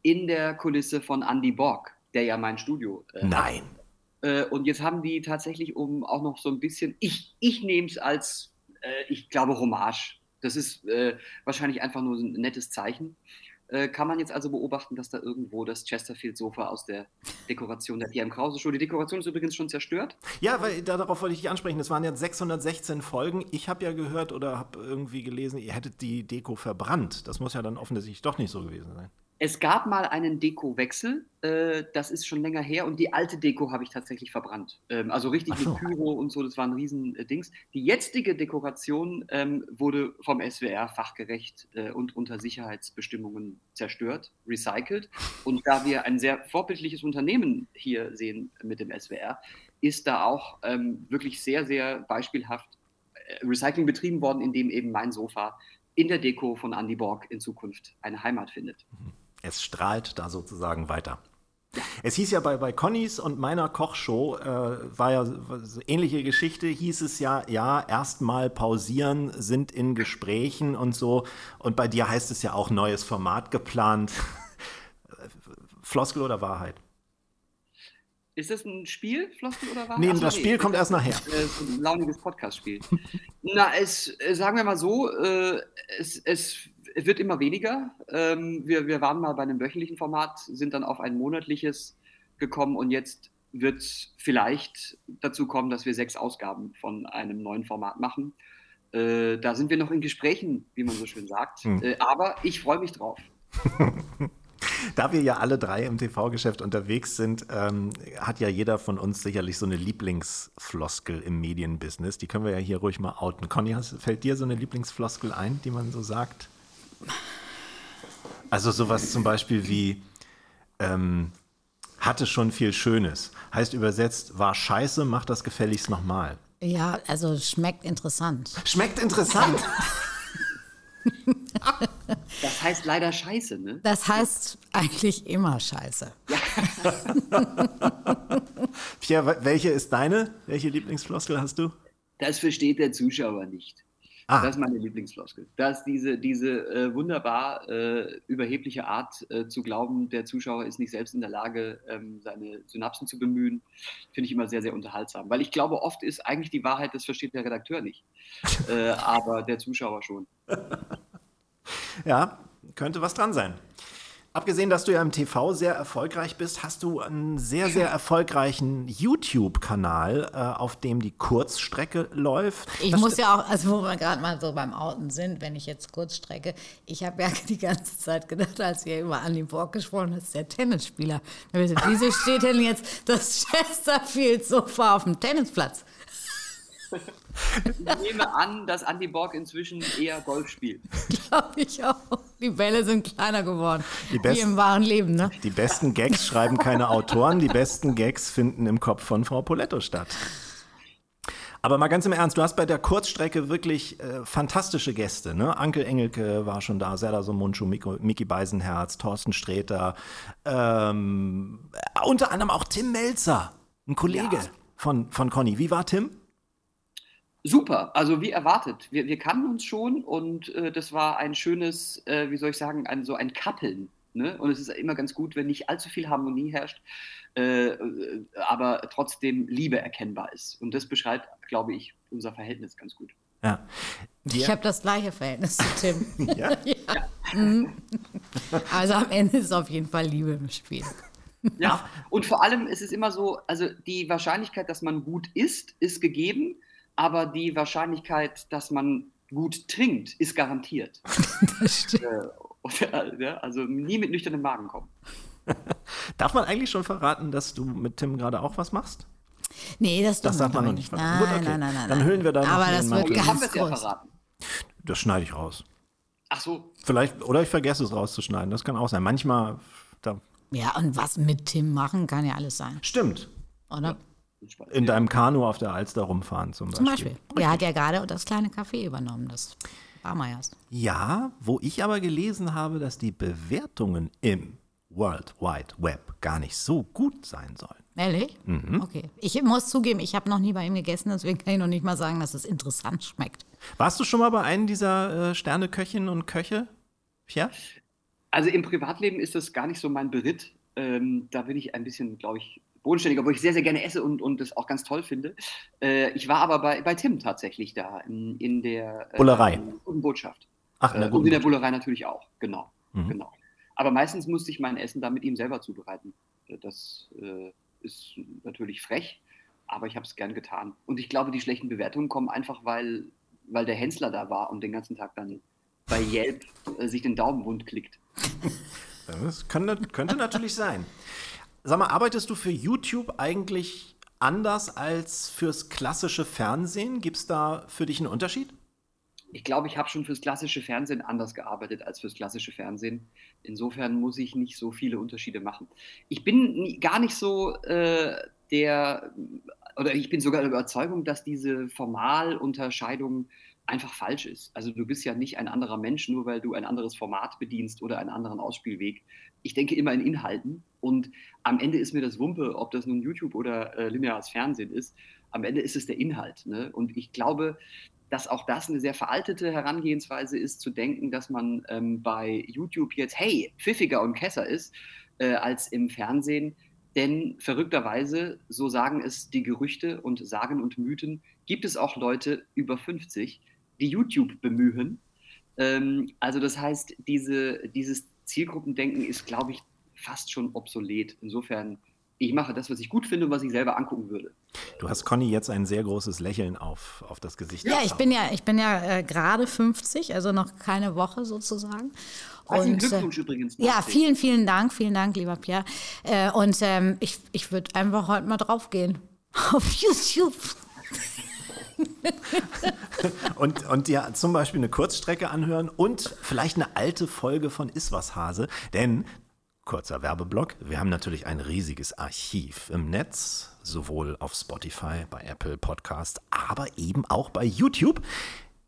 Speaker 6: in der Kulisse von Andy Borg, der ja mein Studio äh.
Speaker 2: Nein.
Speaker 6: Äh, und jetzt haben die tatsächlich um auch noch so ein bisschen, ich, ich nehme es als, äh, ich glaube, Hommage. Das ist äh, wahrscheinlich einfach nur ein nettes Zeichen. Äh, kann man jetzt also beobachten, dass da irgendwo das Chesterfield-Sofa aus der Dekoration der PM Krause Show, die Dekoration ist übrigens schon zerstört.
Speaker 2: Ja, weil da- darauf wollte ich dich ansprechen. Es waren jetzt 616 Folgen. Ich habe ja gehört oder habe irgendwie gelesen, ihr hättet die Deko verbrannt. Das muss ja dann offensichtlich doch nicht so gewesen sein.
Speaker 6: Es gab mal einen Dekowechsel, äh, das ist schon länger her und die alte Deko habe ich tatsächlich verbrannt. Ähm, also richtig
Speaker 2: so.
Speaker 6: mit Pyro und so, das war ein riesen äh. Die jetzige Dekoration ähm, wurde vom SWR fachgerecht äh, und unter Sicherheitsbestimmungen zerstört, recycelt. Und da wir ein sehr vorbildliches Unternehmen hier sehen mit dem SWR, ist da auch ähm, wirklich sehr, sehr beispielhaft äh, Recycling betrieben worden, in dem eben mein Sofa in der Deko von Andy Borg in Zukunft eine Heimat findet.
Speaker 2: Es strahlt da sozusagen weiter. Es hieß ja bei, bei Connys und meiner Kochshow, äh, war ja so ähnliche Geschichte, hieß es ja, ja, erstmal pausieren, sind in Gesprächen und so. Und bei dir heißt es ja auch neues Format geplant. Floskel oder Wahrheit?
Speaker 6: Ist das ein Spiel, Floskel oder Wahrheit?
Speaker 2: Nee,
Speaker 6: Ach
Speaker 2: das Spiel kommt erst nachher.
Speaker 6: Äh, ein launiges Podcast-Spiel. Na, es, äh, sagen wir mal so, äh, es, es wird immer weniger. Ähm, wir, wir waren mal bei einem wöchentlichen Format, sind dann auf ein monatliches gekommen und jetzt wird es vielleicht dazu kommen, dass wir sechs Ausgaben von einem neuen Format machen. Äh, da sind wir noch in Gesprächen, wie man so schön sagt.
Speaker 2: Hm.
Speaker 6: Äh, aber ich freue mich drauf.
Speaker 2: Da wir ja alle drei im TV-Geschäft unterwegs sind, ähm, hat ja jeder von uns sicherlich so eine Lieblingsfloskel im Medienbusiness. Die können wir ja hier ruhig mal outen. Conny, fällt dir so eine Lieblingsfloskel ein, die man so sagt? Also sowas zum Beispiel wie ähm, hatte schon viel Schönes. Heißt übersetzt, war scheiße, mach das gefälligst nochmal.
Speaker 3: Ja, also schmeckt interessant.
Speaker 2: Schmeckt interessant.
Speaker 6: Das heißt leider scheiße, ne?
Speaker 3: Das heißt eigentlich immer scheiße.
Speaker 2: Pierre, welche ist deine? Welche Lieblingsfloskel hast du?
Speaker 6: Das versteht der Zuschauer nicht.
Speaker 2: Ah.
Speaker 6: Das ist meine Lieblingsfloskel. Dass diese, diese äh, wunderbar äh, überhebliche Art äh, zu glauben, der Zuschauer ist nicht selbst in der Lage, ähm, seine Synapsen zu bemühen, finde ich immer sehr, sehr unterhaltsam. Weil ich glaube, oft ist eigentlich die Wahrheit, das versteht der Redakteur nicht. äh, aber der Zuschauer schon.
Speaker 2: Ja, könnte was dran sein. Abgesehen, dass du ja im TV sehr erfolgreich bist, hast du einen sehr, sehr erfolgreichen YouTube-Kanal, äh, auf dem die Kurzstrecke läuft.
Speaker 3: Ich
Speaker 2: Das
Speaker 3: muss ja auch, also wo wir gerade mal so beim Outen sind, wenn ich jetzt kurz strecke, ich habe ja die ganze Zeit gedacht, als ihr über Andy Borg gesprochen habt, ist der Tennisspieler. Wieso steht denn jetzt das Chesterfield-Sofa auf dem Tennisplatz?
Speaker 6: Ich nehme an, dass Andy Borg inzwischen eher Golf spielt.
Speaker 3: Glaube ich auch. Die Bälle sind kleiner geworden.
Speaker 2: Die
Speaker 3: Wie
Speaker 2: besten-
Speaker 3: im wahren Leben, ne?
Speaker 2: Die besten Gags schreiben keine Autoren, die besten Gags finden im Kopf von Frau Poletto statt. Aber mal ganz im Ernst, du hast bei der Kurzstrecke wirklich äh, fantastische Gäste. Ne? Ankel Engelke war schon da, Serdar Somuncu, Miko- Miki Beisenherz, Thorsten Sträter, ähm, äh, unter anderem auch Tim Melzer, ein Kollege
Speaker 6: Ja.
Speaker 2: von, von Conny. Wie war Tim?
Speaker 6: Super, also wie erwartet. Wir, wir kannten uns schon und äh, das war ein schönes, äh, wie soll ich sagen, ein, so ein Kappeln. Ne? Und es ist immer ganz gut, wenn nicht allzu viel Harmonie herrscht, äh, äh, aber trotzdem Liebe erkennbar ist. Und das beschreibt, glaube ich, unser Verhältnis ganz gut.
Speaker 2: Ja.
Speaker 3: Ich habe das gleiche Verhältnis zu Tim.
Speaker 2: Ja?
Speaker 3: Mhm. Also am Ende ist auf jeden Fall Liebe im Spiel.
Speaker 6: Ja, und vor allem ist es immer so, also die Wahrscheinlichkeit, dass man gut isst, ist gegeben, aber die Wahrscheinlichkeit, dass man gut trinkt, ist garantiert.
Speaker 3: Das stimmt.
Speaker 6: Äh, oder, ja, also nie mit nüchternem Magen kommen.
Speaker 2: Darf man eigentlich schon verraten, dass du mit Tim gerade auch was machst?
Speaker 3: Nee, das,
Speaker 2: Das darf man noch nicht
Speaker 3: Nein,
Speaker 2: verraten. Gut, okay.
Speaker 3: nein, nein, nein.
Speaker 2: Dann
Speaker 3: nein.
Speaker 2: hüllen wir da noch
Speaker 3: Aber
Speaker 2: den
Speaker 3: das wird
Speaker 6: haben
Speaker 3: ganz
Speaker 6: es ja
Speaker 3: groß.
Speaker 6: verraten.
Speaker 2: Das schneide ich raus.
Speaker 6: Ach so,
Speaker 2: Vielleicht, oder ich vergesse es rauszuschneiden. Das kann auch sein. Manchmal, da,
Speaker 3: Ja, und was mit Tim machen, kann ja alles sein,
Speaker 2: stimmt.
Speaker 3: oder?
Speaker 2: In deinem Kanu auf der Alster rumfahren zum Beispiel.
Speaker 3: Zum Beispiel. Er hat ja gerade das kleine Café übernommen, das Barmeiers.
Speaker 2: Ja, wo ich aber gelesen habe, dass die Bewertungen im World Wide Web gar nicht so gut sein sollen.
Speaker 3: Ehrlich?
Speaker 2: Mhm.
Speaker 3: Okay. Ich muss zugeben, ich habe noch nie bei ihm gegessen, deswegen kann ich noch nicht mal sagen, dass es interessant schmeckt.
Speaker 2: Warst du schon mal bei einem dieser äh, Sterneköchinnen und Köche? Pierre?
Speaker 6: Also im Privatleben ist das gar nicht so mein Beritt. Ähm, da bin ich ein bisschen, glaube ich, bodenständig, obwohl ich sehr, sehr gerne esse und, und das auch ganz toll finde. Äh, ich war aber bei, bei Tim tatsächlich da in, in der äh,
Speaker 2: Bullerei.
Speaker 6: Guten Botschaft.
Speaker 2: Ach, na
Speaker 6: Äh,
Speaker 2: gut.
Speaker 6: und in der Bullerei natürlich auch, genau.
Speaker 2: Mhm.
Speaker 6: genau. Aber meistens musste ich mein Essen da mit ihm selber zubereiten. Äh, Das äh, ist natürlich frech, aber ich habe es gern getan. Und ich glaube, die schlechten Bewertungen kommen einfach, weil, weil der Hensler da war und den ganzen Tag dann bei Yelp äh, sich den Daumen wund klickt.
Speaker 2: Das könnte, könnte natürlich sein. Sag mal, arbeitest du für YouTube eigentlich anders als fürs klassische Fernsehen? Gibt es da für dich einen Unterschied?
Speaker 6: Ich glaube, ich habe schon fürs klassische Fernsehen anders gearbeitet als fürs klassische Fernsehen. Insofern muss ich nicht so viele Unterschiede machen. Ich bin gar nicht so äh, der, oder ich bin sogar der Überzeugung, dass diese Formalunterscheidung einfach falsch ist. Also du bist ja nicht ein anderer Mensch, nur weil du ein anderes Format bedienst oder einen anderen Ausspielweg. Ich denke immer in Inhalten und am Ende ist mir das Wumpe, ob das nun YouTube oder äh, lineares Fernsehen ist. Am Ende ist es der Inhalt. Ne? Und ich glaube, dass auch das eine sehr veraltete Herangehensweise ist, zu denken, dass man ähm, bei YouTube jetzt, hey, pfiffiger und kesser ist äh, als im Fernsehen. Denn verrückterweise, so sagen es die Gerüchte und Sagen und Mythen, gibt es auch Leute über 50, die YouTube bemühen. Ähm, also das heißt, diese, dieses Zielgruppendenken ist, glaube ich, fast schon obsolet. Insofern, ich mache das, was ich gut finde und was ich selber angucken würde.
Speaker 2: Du hast Conny jetzt ein sehr großes Lächeln auf, auf das Gesicht.
Speaker 3: Ja, ich bin ja, ich bin ja äh, gerade 50, also noch keine Woche sozusagen.
Speaker 6: Herzlichen
Speaker 3: Und, äh,
Speaker 6: Glückwunsch übrigens.
Speaker 3: Ja, vielen, vielen Dank, vielen Dank, lieber Pierre. Äh, und ähm, ich, ich würde einfach heute mal draufgehen. Auf YouTube.
Speaker 2: Und, und dir zum Beispiel eine Kurzstrecke anhören und vielleicht eine alte Folge von Iswas Hase. Denn, kurzer Werbeblock, wir haben natürlich ein riesiges Archiv im Netz. sowohl auf Spotify, bei Apple Podcast, aber eben auch bei YouTube.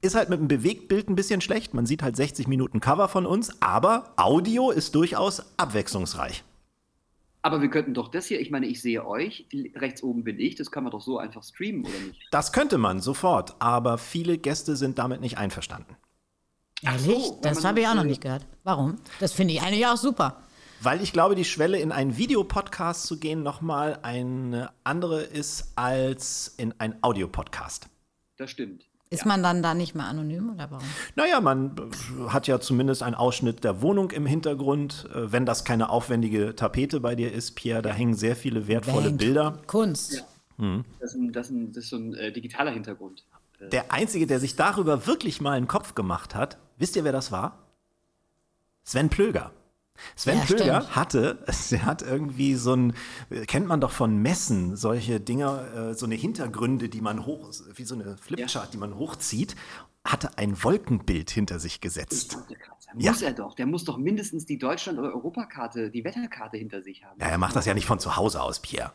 Speaker 2: Ist halt mit dem Bewegtbild ein bisschen schlecht. Man sieht halt 60 Minuten Cover von uns, aber Audio ist durchaus abwechslungsreich.
Speaker 6: Aber wir könnten doch das hier, ich meine, ich sehe euch, rechts oben bin ich, das kann man doch so einfach streamen, oder nicht?
Speaker 2: Das könnte man sofort, aber viele Gäste sind damit nicht einverstanden.
Speaker 3: Ehrlich?
Speaker 6: so,
Speaker 3: das habe ich auch noch nicht gehört. Warum? Das finde ich eigentlich auch super.
Speaker 2: Weil ich glaube, die Schwelle in einen Videopodcast zu gehen nochmal eine andere ist als in einen Audiopodcast.
Speaker 6: Das stimmt.
Speaker 3: Ist man dann da nicht mehr anonym oder warum?
Speaker 2: Naja, man äh, hat ja zumindest einen Ausschnitt der Wohnung im Hintergrund. Äh, Wenn das keine aufwendige Tapete bei dir ist, Pierre, da hängen sehr viele wertvolle
Speaker 3: Band.
Speaker 2: Bilder.
Speaker 3: Kunst.
Speaker 6: Das ist, ein, das ist, ein, das ist so ein äh, digitaler Hintergrund.
Speaker 2: Der Einzige, der sich darüber wirklich mal einen Kopf gemacht hat, wisst ihr, wer das war? Sven Plöger. Sven
Speaker 3: Ja,
Speaker 2: Plöger
Speaker 3: stimmt.
Speaker 2: hatte, der hat irgendwie so ein, kennt man doch von Messen, solche Dinger, äh, so eine Hintergründe, die man hoch, wie so eine Flipchart, die man hochzieht, hatte ein Wolkenbild hinter sich gesetzt. Ja.
Speaker 6: Muss er doch. Der muss doch mindestens die Deutschland- oder Europakarte, die Wetterkarte hinter sich haben.
Speaker 2: Ja, er macht das ja nicht von zu Hause aus, Pierre.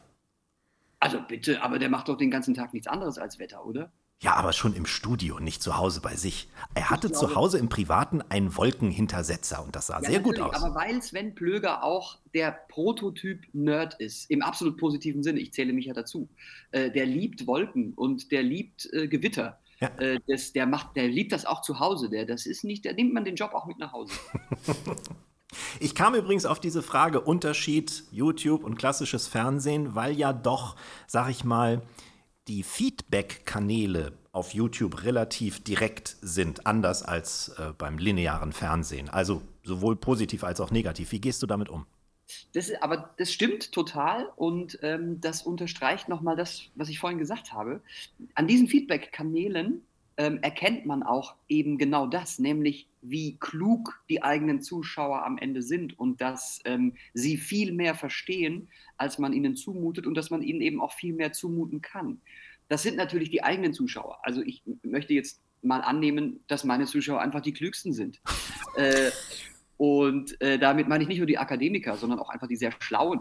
Speaker 6: Also bitte, aber der macht doch den ganzen Tag nichts anderes als Wetter, oder?
Speaker 2: Ja, aber schon im Studio, nicht zu Hause bei sich. Er hatte
Speaker 6: glaube-
Speaker 2: zu Hause im Privaten einen Wolkenhintersetzer und das sah
Speaker 6: Ja,
Speaker 2: sehr gut aus.
Speaker 6: Aber weil Sven Plöger auch der Prototyp-Nerd ist, im absolut positiven Sinne, ich zähle mich ja dazu, äh, der liebt Wolken und der liebt äh, Gewitter.
Speaker 2: Ja.
Speaker 6: Äh, das, der, macht, der liebt das auch zu Hause. Der, das ist nicht, der nimmt man den Job auch mit nach Hause.
Speaker 2: Ich kam übrigens auf diese Frage Unterschied YouTube und klassisches Fernsehen, weil ja doch, sag ich mal, die Feedback-Kanäle auf YouTube relativ direkt sind, anders als äh, beim linearen Fernsehen. Also sowohl positiv als auch negativ. Wie gehst du damit um?
Speaker 6: Das, aber das stimmt total und ähm, das unterstreicht nochmal das, was ich vorhin gesagt habe. An diesen Feedback-Kanälen ähm, erkennt man auch eben genau das, nämlich wie klug die eigenen Zuschauer am Ende sind und dass ähm, sie viel mehr verstehen, als man ihnen zumutet und dass man ihnen eben auch viel mehr zumuten kann. Das sind natürlich die eigenen Zuschauer. Also ich möchte jetzt mal annehmen, dass meine Zuschauer einfach die klügsten sind. äh, und äh, damit meine ich nicht nur die Akademiker, sondern auch einfach die sehr Schlauen.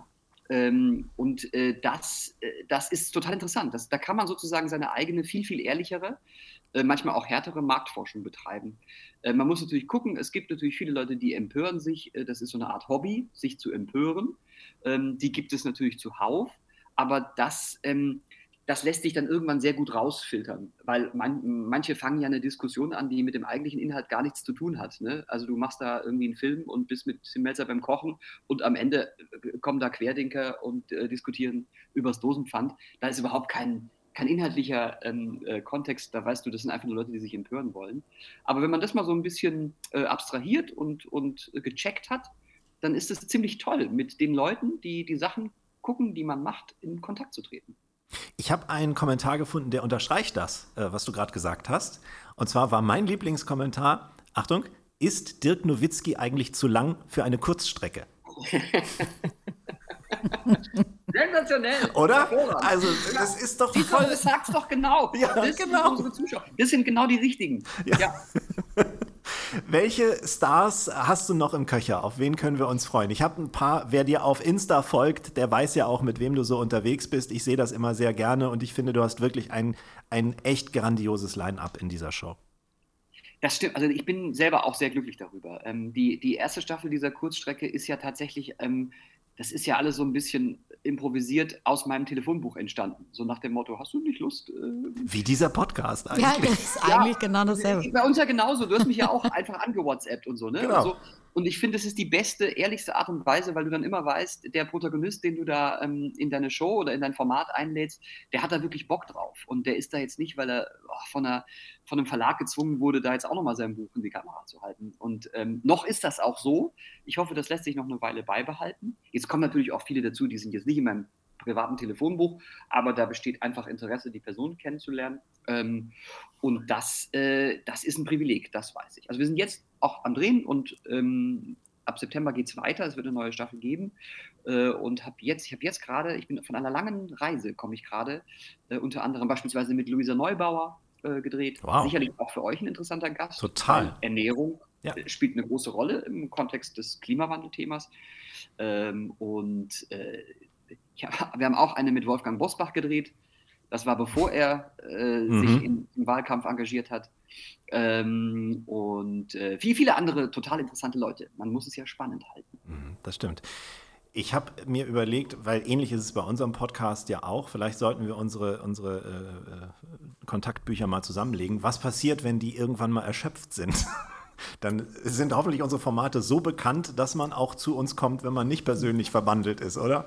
Speaker 6: Ähm, und äh, das, äh, das ist total interessant. Das, da kann man sozusagen seine eigene, viel, viel ehrlichere, manchmal auch härtere Marktforschung betreiben. Äh, man muss natürlich gucken, es gibt natürlich viele Leute, die empören sich. Äh, das ist so eine Art Hobby, sich zu empören. Ähm, die gibt es natürlich zuhauf. Aber das, ähm, das lässt sich dann irgendwann sehr gut rausfiltern, weil man, manche fangen ja eine Diskussion an, die mit dem eigentlichen Inhalt gar nichts zu tun hat. Ne? Also du machst da irgendwie einen Film und bist mit Tim Melzer beim Kochen und am Ende äh, kommen da Querdenker und äh, diskutieren übers Dosenpfand. Da ist überhaupt kein, kein inhaltlicher ähm, äh, Kontext, da weißt du, das sind einfach nur Leute, die sich empören wollen. Aber wenn man das mal so ein bisschen äh, abstrahiert und, und gecheckt hat, dann ist es ziemlich toll, mit den Leuten, die die Sachen gucken, die man macht, in Kontakt zu treten.
Speaker 2: Ich habe einen Kommentar gefunden, der unterstreicht das, äh, was du gerade gesagt hast. Und zwar war mein Lieblingskommentar, Achtung, ist Dirk Nowitzki eigentlich zu lang für eine Kurzstrecke?
Speaker 6: Sensationell.
Speaker 2: Oder? Also, das ist doch
Speaker 6: Siehst
Speaker 2: voll.
Speaker 6: du sagst doch genau.
Speaker 2: Ja,
Speaker 6: das
Speaker 2: genau.
Speaker 6: Sind unsere Zuschauer. Das sind genau die richtigen. Ja.
Speaker 2: Welche Stars hast du noch im Köcher? Auf wen können wir uns freuen? Ich habe ein paar, wer dir auf Insta folgt, der weiß ja auch, mit wem du so unterwegs bist. Ich sehe das immer sehr gerne und ich finde, du hast wirklich ein, ein echt grandioses Line-up in dieser Show.
Speaker 6: Das stimmt. Also ich bin selber auch sehr glücklich darüber. Ähm, die, die erste Staffel dieser Kurzstrecke ist ja tatsächlich, ähm, das ist ja alles so ein bisschen improvisiert aus meinem Telefonbuch entstanden. So nach dem Motto, hast du nicht Lust? Äh,
Speaker 2: Wie dieser Podcast eigentlich.
Speaker 3: Ja, das ist eigentlich genau dasselbe.
Speaker 6: Bei uns ja genauso. Du hast mich ja auch einfach angewhatsappt und so, ne?
Speaker 2: Genau.
Speaker 6: Und, so. Und ich finde, es ist die beste, ehrlichste Art und Weise, weil du dann immer weißt, der Protagonist, den du da ähm, in deine Show oder in dein Format einlädst, der hat da wirklich Bock drauf. Und der ist da jetzt nicht, weil er oh, von, einer, von einem Verlag gezwungen wurde, da jetzt auch nochmal sein Buch in die Kamera zu halten. Und ähm, noch ist das auch so. Ich hoffe, das lässt sich noch eine Weile beibehalten. Jetzt kommen natürlich auch viele dazu, die sind jetzt nicht in meinem privaten Telefonbuch, aber da besteht einfach Interesse, die Person kennenzulernen. Ähm, und das, äh, das ist ein Privileg, das weiß ich. Also wir sind jetzt auch am Drehen und ähm, ab September geht es weiter, es wird eine neue Staffel geben. Äh, und habe jetzt, ich habe jetzt gerade, ich bin von einer langen Reise, komme ich gerade, äh, unter anderem beispielsweise mit Luisa Neubauer äh, gedreht.
Speaker 2: Wow.
Speaker 6: Sicherlich auch für euch ein interessanter Gast.
Speaker 2: Total.
Speaker 6: Ernährung
Speaker 2: Ja.
Speaker 6: äh, spielt eine große Rolle im Kontext des Klimawandelthemas. Ähm, und äh, hab, wir haben auch eine mit Wolfgang Bosbach gedreht. Das war bevor er äh,
Speaker 2: Mhm.
Speaker 6: sich in, im Wahlkampf engagiert hat. Ähm, und äh, viele, viele andere total interessante Leute. Man muss es ja spannend halten.
Speaker 2: Mhm, Das stimmt. Ich habe mir überlegt, weil ähnlich ist es bei unserem Podcast ja auch, vielleicht sollten wir unsere, unsere äh, äh, Kontaktbücher mal zusammenlegen. Was passiert, wenn die irgendwann mal erschöpft sind? Dann sind hoffentlich unsere Formate so bekannt, dass man auch zu uns kommt, wenn man nicht persönlich verbandelt ist, oder?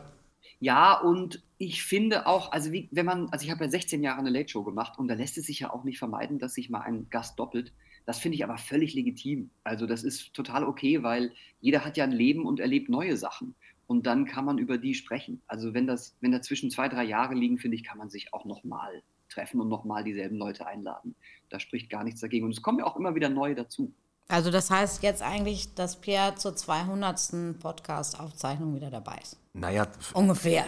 Speaker 6: Ja, und ich finde auch, also wie, wenn man, also ich habe ja 16 Jahre eine Late Show gemacht und da lässt es sich ja auch nicht vermeiden, dass sich mal ein Gast doppelt. Das finde ich aber völlig legitim. Also das ist total okay, weil jeder hat ja ein Leben und erlebt neue Sachen. Und dann kann man über die sprechen. Also wenn das, wenn dazwischen zwei, drei Jahre liegen, finde ich, kann man sich auch nochmal treffen und nochmal dieselben Leute einladen. Da spricht gar nichts dagegen. Und es kommen ja auch immer wieder neue dazu.
Speaker 3: Also das heißt jetzt eigentlich, dass Pierre zur 200. Podcast-Aufzeichnung wieder dabei ist.
Speaker 2: Naja,
Speaker 3: Ungefähr.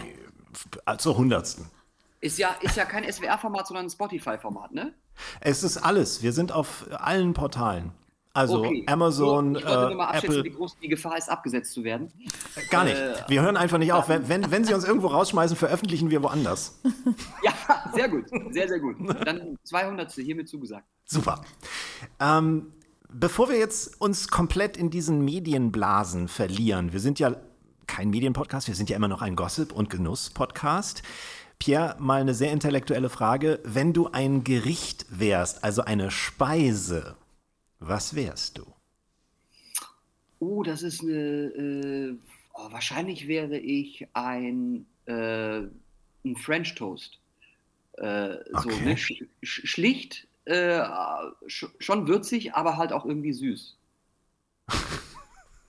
Speaker 2: f- zur Hundertsten.
Speaker 6: Ist ja, ist ja kein SWR-Format, sondern ein Spotify-Format, ne?
Speaker 2: Es ist alles. Wir sind auf allen Portalen. Also
Speaker 6: Okay.
Speaker 2: Amazon,
Speaker 6: ich wollte
Speaker 2: äh,
Speaker 6: nur mal abschätzen,
Speaker 2: Apple.
Speaker 6: wie groß die Gefahr ist, abgesetzt zu werden.
Speaker 2: Gar nicht.
Speaker 6: Äh,
Speaker 2: Wir hören einfach nicht auf. Wenn, wenn, wenn Sie uns irgendwo rausschmeißen, veröffentlichen wir woanders.
Speaker 6: Ja, sehr gut, sehr, sehr gut. Dann 200. hiermit zugesagt.
Speaker 2: Super. Ähm, bevor wir jetzt uns komplett in diesen Medienblasen verlieren, wir sind ja kein Medienpodcast, wir sind ja immer noch ein Gossip- und Genuss-Podcast. Pierre, mal eine sehr intellektuelle Frage. Wenn du ein Gericht wärst, also eine Speise, was wärst du?
Speaker 6: Oh, das ist eine. Äh, oh, wahrscheinlich wäre ich ein, äh, ein French Toast. Äh, So,
Speaker 2: Okay.
Speaker 6: ne? Sch schlicht, äh, sch schon würzig, aber halt auch irgendwie süß.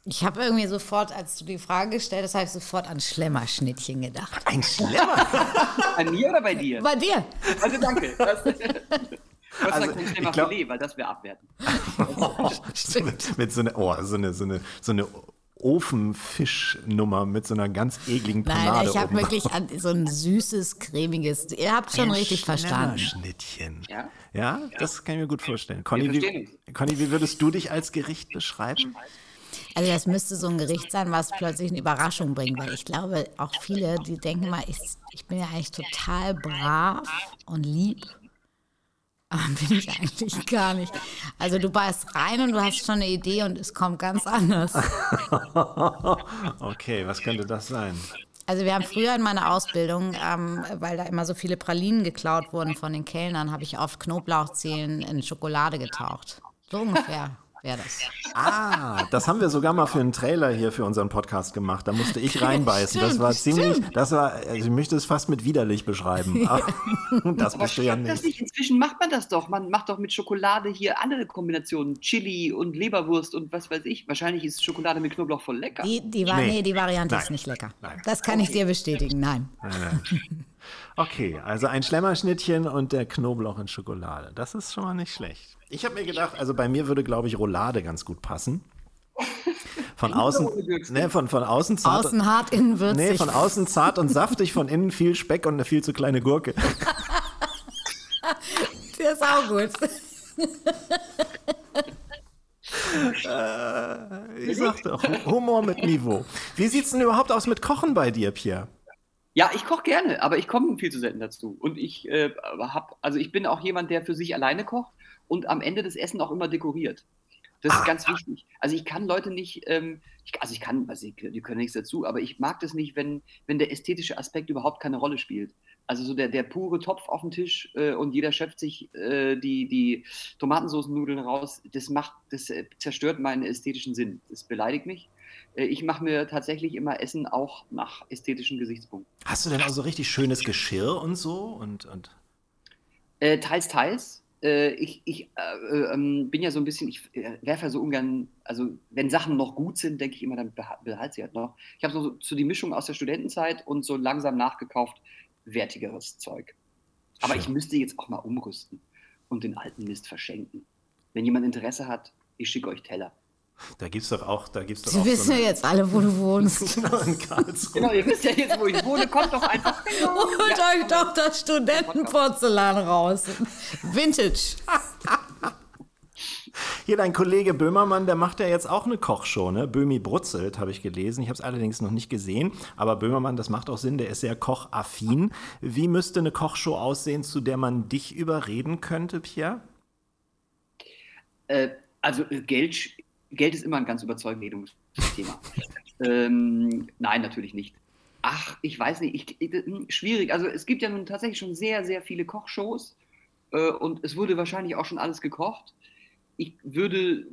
Speaker 3: Ich habe irgendwie sofort, als du die Frage gestellt hast, habe ich sofort an Schlemmerschnittchen gedacht.
Speaker 2: Ein Schlemmer?
Speaker 6: Bei mir oder bei dir?
Speaker 3: Bei dir?
Speaker 6: Also danke. Das, Gott sei
Speaker 2: Also,
Speaker 6: Dank Filet, weil das wäre abwerten.
Speaker 2: mit, mit so einer, oh, so eine, so eine, so eine Ofenfischnummer mit so einer ganz ekligen Panade
Speaker 3: Nein, ich habe wirklich an so ein süßes, cremiges. Ihr habt schon
Speaker 2: Ein
Speaker 3: richtig verstanden.
Speaker 2: Schlemmerschnittchen.
Speaker 6: Ja?
Speaker 2: Ja, das kann ich mir gut vorstellen. Conny wie, Conny, wie würdest du dich als Gericht beschreiben?
Speaker 3: Also das müsste so ein Gericht sein, was plötzlich eine Überraschung bringt, weil ich glaube, auch viele, die denken mal, ich, ich bin ja eigentlich total brav und lieb. Aber bin ich eigentlich gar nicht. Also du beißt rein und du hast schon eine Idee und es kommt ganz anders.
Speaker 2: Okay, was könnte das sein?
Speaker 3: Also wir haben früher in meiner Ausbildung, ähm, weil da immer so viele Pralinen geklaut wurden von den Kellnern, habe ich oft Knoblauchzehen in Schokolade getaucht. So ungefähr wäre das.
Speaker 2: Ah, das haben wir sogar mal für einen Trailer hier für unseren Podcast gemacht. Da musste ich reinbeißen. das war ziemlich, das war, also ich möchte es fast mit widerlich beschreiben. Aber das bist du ja
Speaker 6: stimmt das
Speaker 2: nicht.
Speaker 6: nicht? Inzwischen macht man das doch. Man macht doch mit Schokolade hier alle Kombinationen. Chili und Leberwurst und was weiß ich. Wahrscheinlich ist Schokolade mit Knoblauch voll lecker.
Speaker 3: Die, die, war,
Speaker 2: Nee.
Speaker 3: nee. die Variante
Speaker 2: Nein.
Speaker 3: ist nicht lecker.
Speaker 2: Nein.
Speaker 3: Das kann ich dir bestätigen, nein.
Speaker 2: Okay, also ein Schlemmerschnittchen und der Knoblauch in Schokolade. Das ist schon mal nicht schlecht. Ich habe mir gedacht, also bei mir würde, glaube ich, Roulade ganz gut passen. Von außen, ne, von, von außen zart.
Speaker 3: Außen hart, innen würzig.
Speaker 2: Nee, von außen zart und saftig, von innen viel Speck und eine viel zu kleine Gurke.
Speaker 3: Der ist auch gut.
Speaker 2: Ich sag doch, Humor mit Niveau. Wie sieht's denn überhaupt aus mit Kochen bei dir, Pierre?
Speaker 6: Ja, ich koche gerne, aber ich komme viel zu selten dazu. Und ich äh, hab, also ich bin auch jemand, der für sich alleine kocht und am Ende das Essen auch immer dekoriert. Das ist ganz wichtig. Also ich kann Leute nicht, ähm, ich, also ich kann, also ich, die können nichts dazu, aber ich mag das nicht, wenn, wenn der ästhetische Aspekt überhaupt keine Rolle spielt. Also so der, der pure Topf auf dem Tisch äh, und jeder schöpft sich äh, die, die Tomatensoßennudeln raus, das macht, das äh, zerstört meinen ästhetischen Sinn. Das beleidigt mich. Äh, ich mache mir tatsächlich immer Essen auch nach ästhetischen Gesichtspunkten.
Speaker 2: Hast du denn auch so richtig schönes Geschirr und so? Und, und
Speaker 6: Äh, teils, teils. Äh, ich ich äh, äh, ähm, bin ja so ein bisschen, ich äh, werfe ja so ungern, also wenn Sachen noch gut sind, denke ich immer, dann beha- behalte sie halt noch. Ich habe so, so die Mischung aus der Studentenzeit und so langsam nachgekauft, wertigeres Zeug. Aber
Speaker 2: Schön.
Speaker 6: ich müsste jetzt auch mal umrüsten und den alten Mist verschenken. Wenn jemand Interesse hat, ich schicke euch Teller.
Speaker 2: Da gibt's doch auch, da gibt's doch
Speaker 3: Sie
Speaker 2: auch
Speaker 3: wissen
Speaker 2: so
Speaker 3: ja
Speaker 2: eine,
Speaker 3: jetzt alle, wo du wohnst.
Speaker 2: in Karlsruhe.
Speaker 6: Genau, ihr wisst ja jetzt, wo ich wohne, kommt doch einfach.
Speaker 3: Holt euch doch das Studentenporzellan raus. Vintage.
Speaker 2: Hier dein Kollege Böhmermann, der macht ja jetzt auch eine Kochshow, ne? Böhmi brutzelt, habe ich gelesen. Ich habe es allerdings noch nicht gesehen. Aber Böhmermann, das macht auch Sinn, der ist sehr kochaffin. Wie müsste eine Kochshow aussehen, zu der man dich überreden könnte, Pierre?
Speaker 6: Äh, also äh, Geld, Geld ist immer ein ganz überzeugendes Thema. ähm, nein, natürlich nicht. Ach, ich weiß nicht, ich, ich, hm, schwierig. Also es gibt ja nun tatsächlich schon sehr, sehr viele Kochshows äh, und es wurde wahrscheinlich auch schon alles gekocht. Ich würde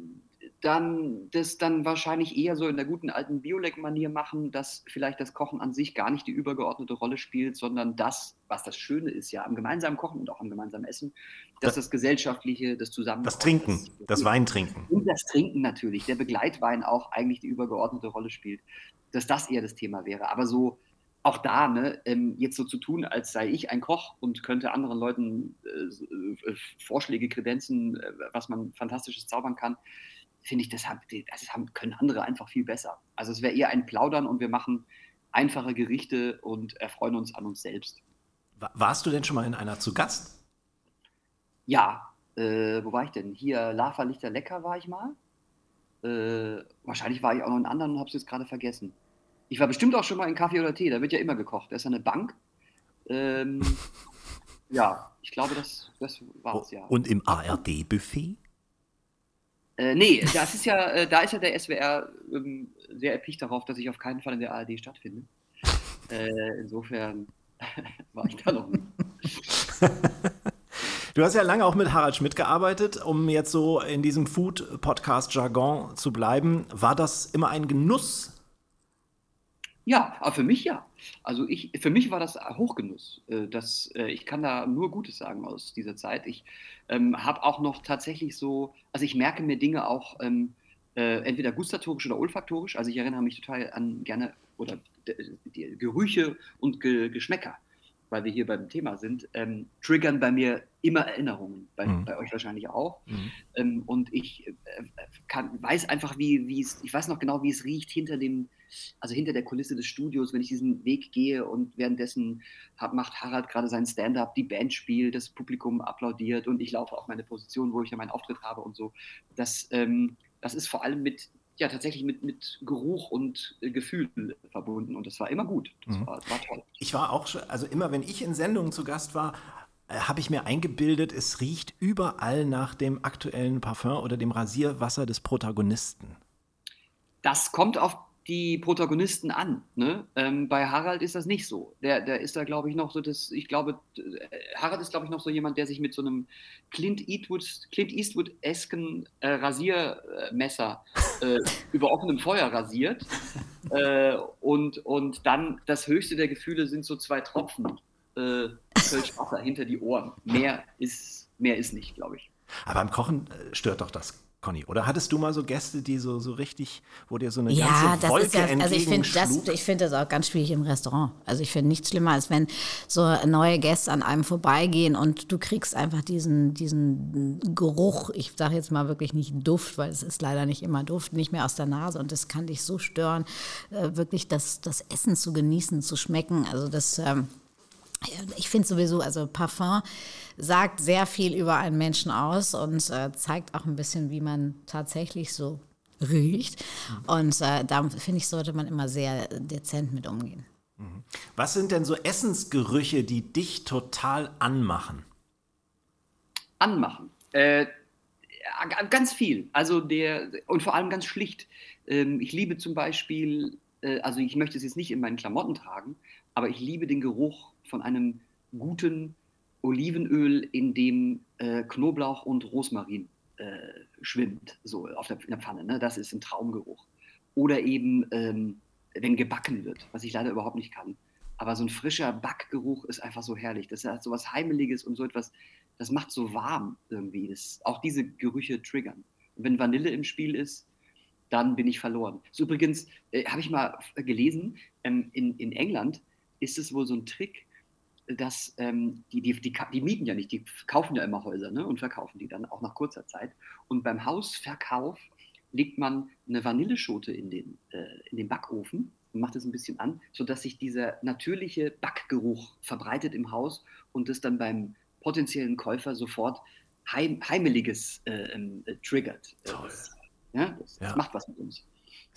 Speaker 6: dann das dann wahrscheinlich eher so in der guten alten Biolek-Manier machen, dass vielleicht das Kochen an sich gar nicht die übergeordnete Rolle spielt, sondern das, was das Schöne ist, ja, am gemeinsamen Kochen und auch am gemeinsamen Essen, dass das, das Gesellschaftliche, das Zusammenkommen.
Speaker 2: Das Trinken, das, das Weintrinken.
Speaker 6: Und das Trinken natürlich, der Begleitwein auch eigentlich die übergeordnete Rolle spielt, dass das eher das Thema wäre. Aber so, auch da, ne, ähm, jetzt so zu tun, als sei ich ein Koch und könnte anderen Leuten äh, äh, Vorschläge kredenzen, äh, was man Fantastisches zaubern kann, finde ich, das, haben, das haben, können andere einfach viel besser. Also es wäre eher ein Plaudern und wir machen einfache Gerichte und erfreuen uns an uns selbst.
Speaker 2: Warst du denn schon mal in einer zu Gast?
Speaker 6: Ja, äh, wo war ich denn? Hier, Lava Lichter Lecker war ich mal. Äh, wahrscheinlich war ich auch noch in anderen und habe es jetzt gerade vergessen. Ich war bestimmt auch schon mal in Kaffee oder Tee, da wird ja immer gekocht. Da ist ja eine Bank. Ähm, ja, ich glaube, das, das war es ja.
Speaker 2: Und im ARD-Buffet?
Speaker 6: Äh, nee, das ist ja, äh, da ist ja der SWR ähm, sehr erpicht darauf, dass ich auf keinen Fall in der ARD stattfinde. Äh, insofern war ich da noch nicht.
Speaker 2: Du hast ja lange auch mit Harald Schmidt gearbeitet, um jetzt so in diesem Food-Podcast-Jargon zu bleiben. War das immer ein Genuss,
Speaker 6: ja, aber für mich ja. Also ich, für mich war das Hochgenuss. Äh, das, äh, ich kann da nur Gutes sagen aus dieser Zeit. Ich ähm, habe auch noch tatsächlich so, also ich merke mir Dinge auch ähm, äh, entweder gustatorisch oder olfaktorisch. Also ich erinnere mich total an gerne oder die Gerüche und Ge Geschmäcker weil wir hier beim Thema sind, ähm, triggern bei mir immer Erinnerungen, bei, mhm. bei euch wahrscheinlich auch. Mhm. Ähm, und ich äh, kann, weiß einfach, wie es, ich weiß noch genau, wie es riecht hinter dem, also hinter der Kulisse des Studios, wenn ich diesen Weg gehe und währenddessen hab, macht Harald gerade seinen Stand-up, die Band spielt, das Publikum applaudiert und ich laufe auf meine Position, wo ich ja meinen Auftritt habe und so. Das, ähm, das ist vor allem mit ja tatsächlich mit, mit Geruch und äh, Gefühl verbunden und das war immer gut. Das mhm. war, war, toll.
Speaker 2: Ich war auch schon, also immer wenn ich in Sendungen zu Gast war, äh, habe ich mir eingebildet, es riecht überall nach dem aktuellen Parfum oder dem Rasierwasser des Protagonisten.
Speaker 6: Das kommt auf die Protagonisten an. Ne? Ähm, bei Harald ist das nicht so. Der, der ist da, glaube ich, noch so, das, ich glaube, Harald ist, glaube ich, noch so jemand, der sich mit so einem Clint Eastwood, Clint Eastwood-esken äh, Rasiermesser äh, über offenem Feuer rasiert. Äh, und, und dann das höchste der Gefühle sind so zwei Tropfen äh, Wasser hinter die Ohren. Mehr ist, mehr ist nicht, glaube ich.
Speaker 2: Aber beim Kochen äh, stört doch das Conny, oder hattest du mal so Gäste, die so, so richtig, wo dir so eine
Speaker 3: ja,
Speaker 2: ganze
Speaker 3: das
Speaker 2: Wolke
Speaker 3: ist ja, also ich finde das, ich find das auch ganz schwierig im Restaurant. Also ich finde nichts schlimmer, als wenn so neue Gäste an einem vorbeigehen und du kriegst einfach diesen, diesen Geruch, ich sage jetzt mal wirklich nicht Duft, weil es ist leider nicht immer Duft, nicht mehr aus der Nase und das kann dich so stören, äh, wirklich das, das Essen zu genießen, zu schmecken. Also das... Ähm, ich finde sowieso, also Parfum sagt sehr viel über einen Menschen aus und äh, zeigt auch ein bisschen, wie man tatsächlich so riecht. Und äh, da finde ich, sollte man immer sehr dezent mit umgehen.
Speaker 2: Mhm. Was sind denn so Essensgerüche, die dich total anmachen?
Speaker 6: Anmachen. Äh, ganz viel. Also der, und vor allem ganz schlicht. Ähm, ich liebe zum Beispiel, äh, also ich möchte es jetzt nicht in meinen Klamotten tragen, aber ich liebe den Geruch von einem guten Olivenöl, in dem äh, Knoblauch und Rosmarin äh, schwimmt, so auf der, in der Pfanne. Ne? Das ist ein Traumgeruch. Oder eben, ähm, wenn gebacken wird, was ich leider überhaupt nicht kann. Aber so ein frischer Backgeruch ist einfach so herrlich. Das hat so was Heimeliges und so etwas, das macht so warm irgendwie. Das, auch diese Gerüche triggern. Und wenn Vanille im Spiel ist, dann bin ich verloren. So übrigens, äh, habe ich mal gelesen, ähm, in, in England ist es wohl so ein Trick, dass ähm, die, die, die, die, mieten ja nicht, die kaufen ja immer Häuser ne, und verkaufen die dann auch nach kurzer Zeit. Und beim Hausverkauf legt man eine Vanilleschote in den, äh, in den Backofen und macht es ein bisschen an, sodass sich dieser natürliche Backgeruch verbreitet im Haus und das dann beim potenziellen Käufer sofort Heim, Heimeliges äh, ähm, äh, triggert. Das, ja, das,
Speaker 2: Ja.
Speaker 6: das macht was mit uns.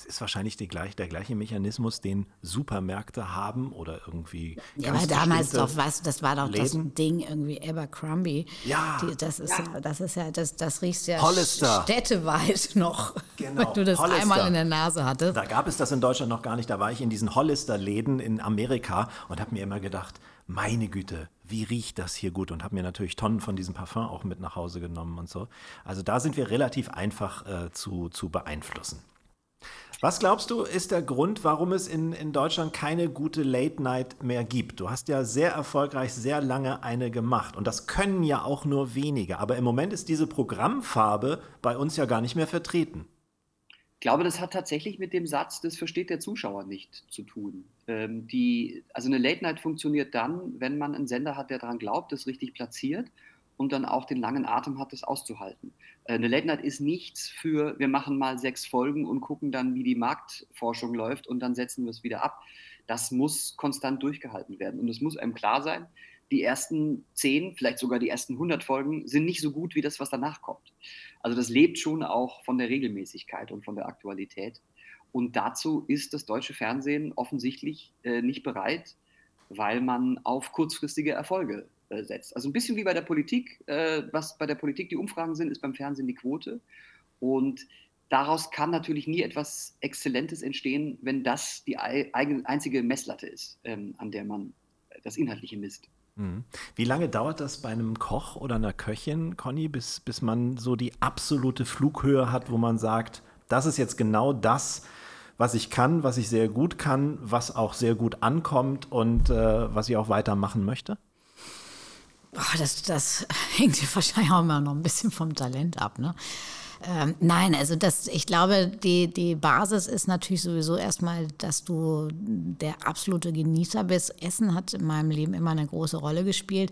Speaker 2: Es ist wahrscheinlich die gleich, der gleiche Mechanismus, den Supermärkte haben oder irgendwie.
Speaker 3: Ja, aber damals doch, weißt du, das war doch
Speaker 2: Läden.
Speaker 3: das Ding irgendwie Abercrombie.
Speaker 2: Ja.
Speaker 3: Die, das ist ja. das ist ja, das, das riechst ja
Speaker 2: Hollister.
Speaker 3: städteweit noch,
Speaker 2: Genau,
Speaker 3: wenn du das
Speaker 2: Hollister.
Speaker 3: einmal in der Nase hattest.
Speaker 2: Da gab es das in Deutschland noch gar nicht. Da war ich in diesen Hollister-Läden in Amerika und habe mir immer gedacht, meine Güte, wie riecht das hier gut? Und habe mir natürlich Tonnen von diesem Parfum auch mit nach Hause genommen und so. Also da sind wir relativ einfach äh, zu, zu beeinflussen. Was glaubst du, ist der Grund, warum es in, in Deutschland keine gute Late Night mehr gibt? Du hast ja sehr erfolgreich sehr lange eine gemacht und das können ja auch nur wenige. Aber im Moment ist diese Programmfarbe bei uns ja gar nicht mehr vertreten.
Speaker 6: Ich glaube, das hat tatsächlich mit dem Satz, das versteht der Zuschauer nicht, zu tun. Ähm, die, also eine Late Night funktioniert dann, wenn man einen Sender hat, der daran glaubt, das richtig platziert und dann auch den langen Atem hat, das auszuhalten. Äh, eine Late Night ist nichts für, wir machen mal sechs Folgen und gucken dann, wie die Marktforschung läuft und dann setzen wir es wieder ab. Das muss konstant durchgehalten werden und es muss einem klar sein, die ersten zehn, vielleicht sogar die ersten 100 Folgen sind nicht so gut wie das, was danach kommt. Also das lebt schon auch von der Regelmäßigkeit und von der Aktualität. Und dazu ist das deutsche Fernsehen offensichtlich äh, nicht bereit, weil man auf kurzfristige Erfolge äh, setzt. Also ein bisschen wie bei der Politik. Äh, was bei der Politik die Umfragen sind, ist beim Fernsehen die Quote. Und daraus kann natürlich nie etwas Exzellentes entstehen, wenn das die einzige Messlatte ist, ähm, an der man das Inhaltliche misst.
Speaker 2: Mhm. Wie lange dauert das bei einem Koch oder einer Köchin, Conny, bis, bis man so die absolute Flughöhe hat, wo man sagt, das ist jetzt genau das, was ich kann, was ich sehr gut kann, was auch sehr gut ankommt und äh, was ich auch weitermachen möchte?
Speaker 3: Boah, das, das hängt ja wahrscheinlich auch immer noch ein bisschen vom Talent ab. Ne? Ähm, nein, also das, ich glaube, die, die Basis ist natürlich sowieso erstmal, dass du der absolute Genießer bist. Essen hat in meinem Leben immer eine große Rolle gespielt.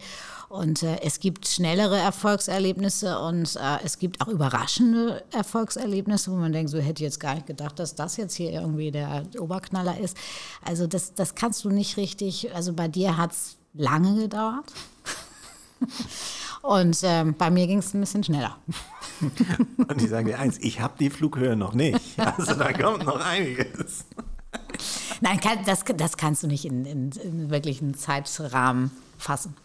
Speaker 3: Und äh, es gibt schnellere Erfolgserlebnisse und äh, es gibt auch überraschende Erfolgserlebnisse, wo man denkt, so hätte ich jetzt gar nicht gedacht, dass das jetzt hier irgendwie der Oberknaller ist. Also das, das kannst du nicht richtig, also bei dir hat es lange gedauert. Und ähm, bei mir ging es ein bisschen schneller.
Speaker 2: Und ich sage dir eins, ich habe die Flughöhe noch nicht. Also da kommt noch einiges.
Speaker 3: Nein, kann, das, das kannst du nicht in, in, in wirklichen Zeitrahmen fassen.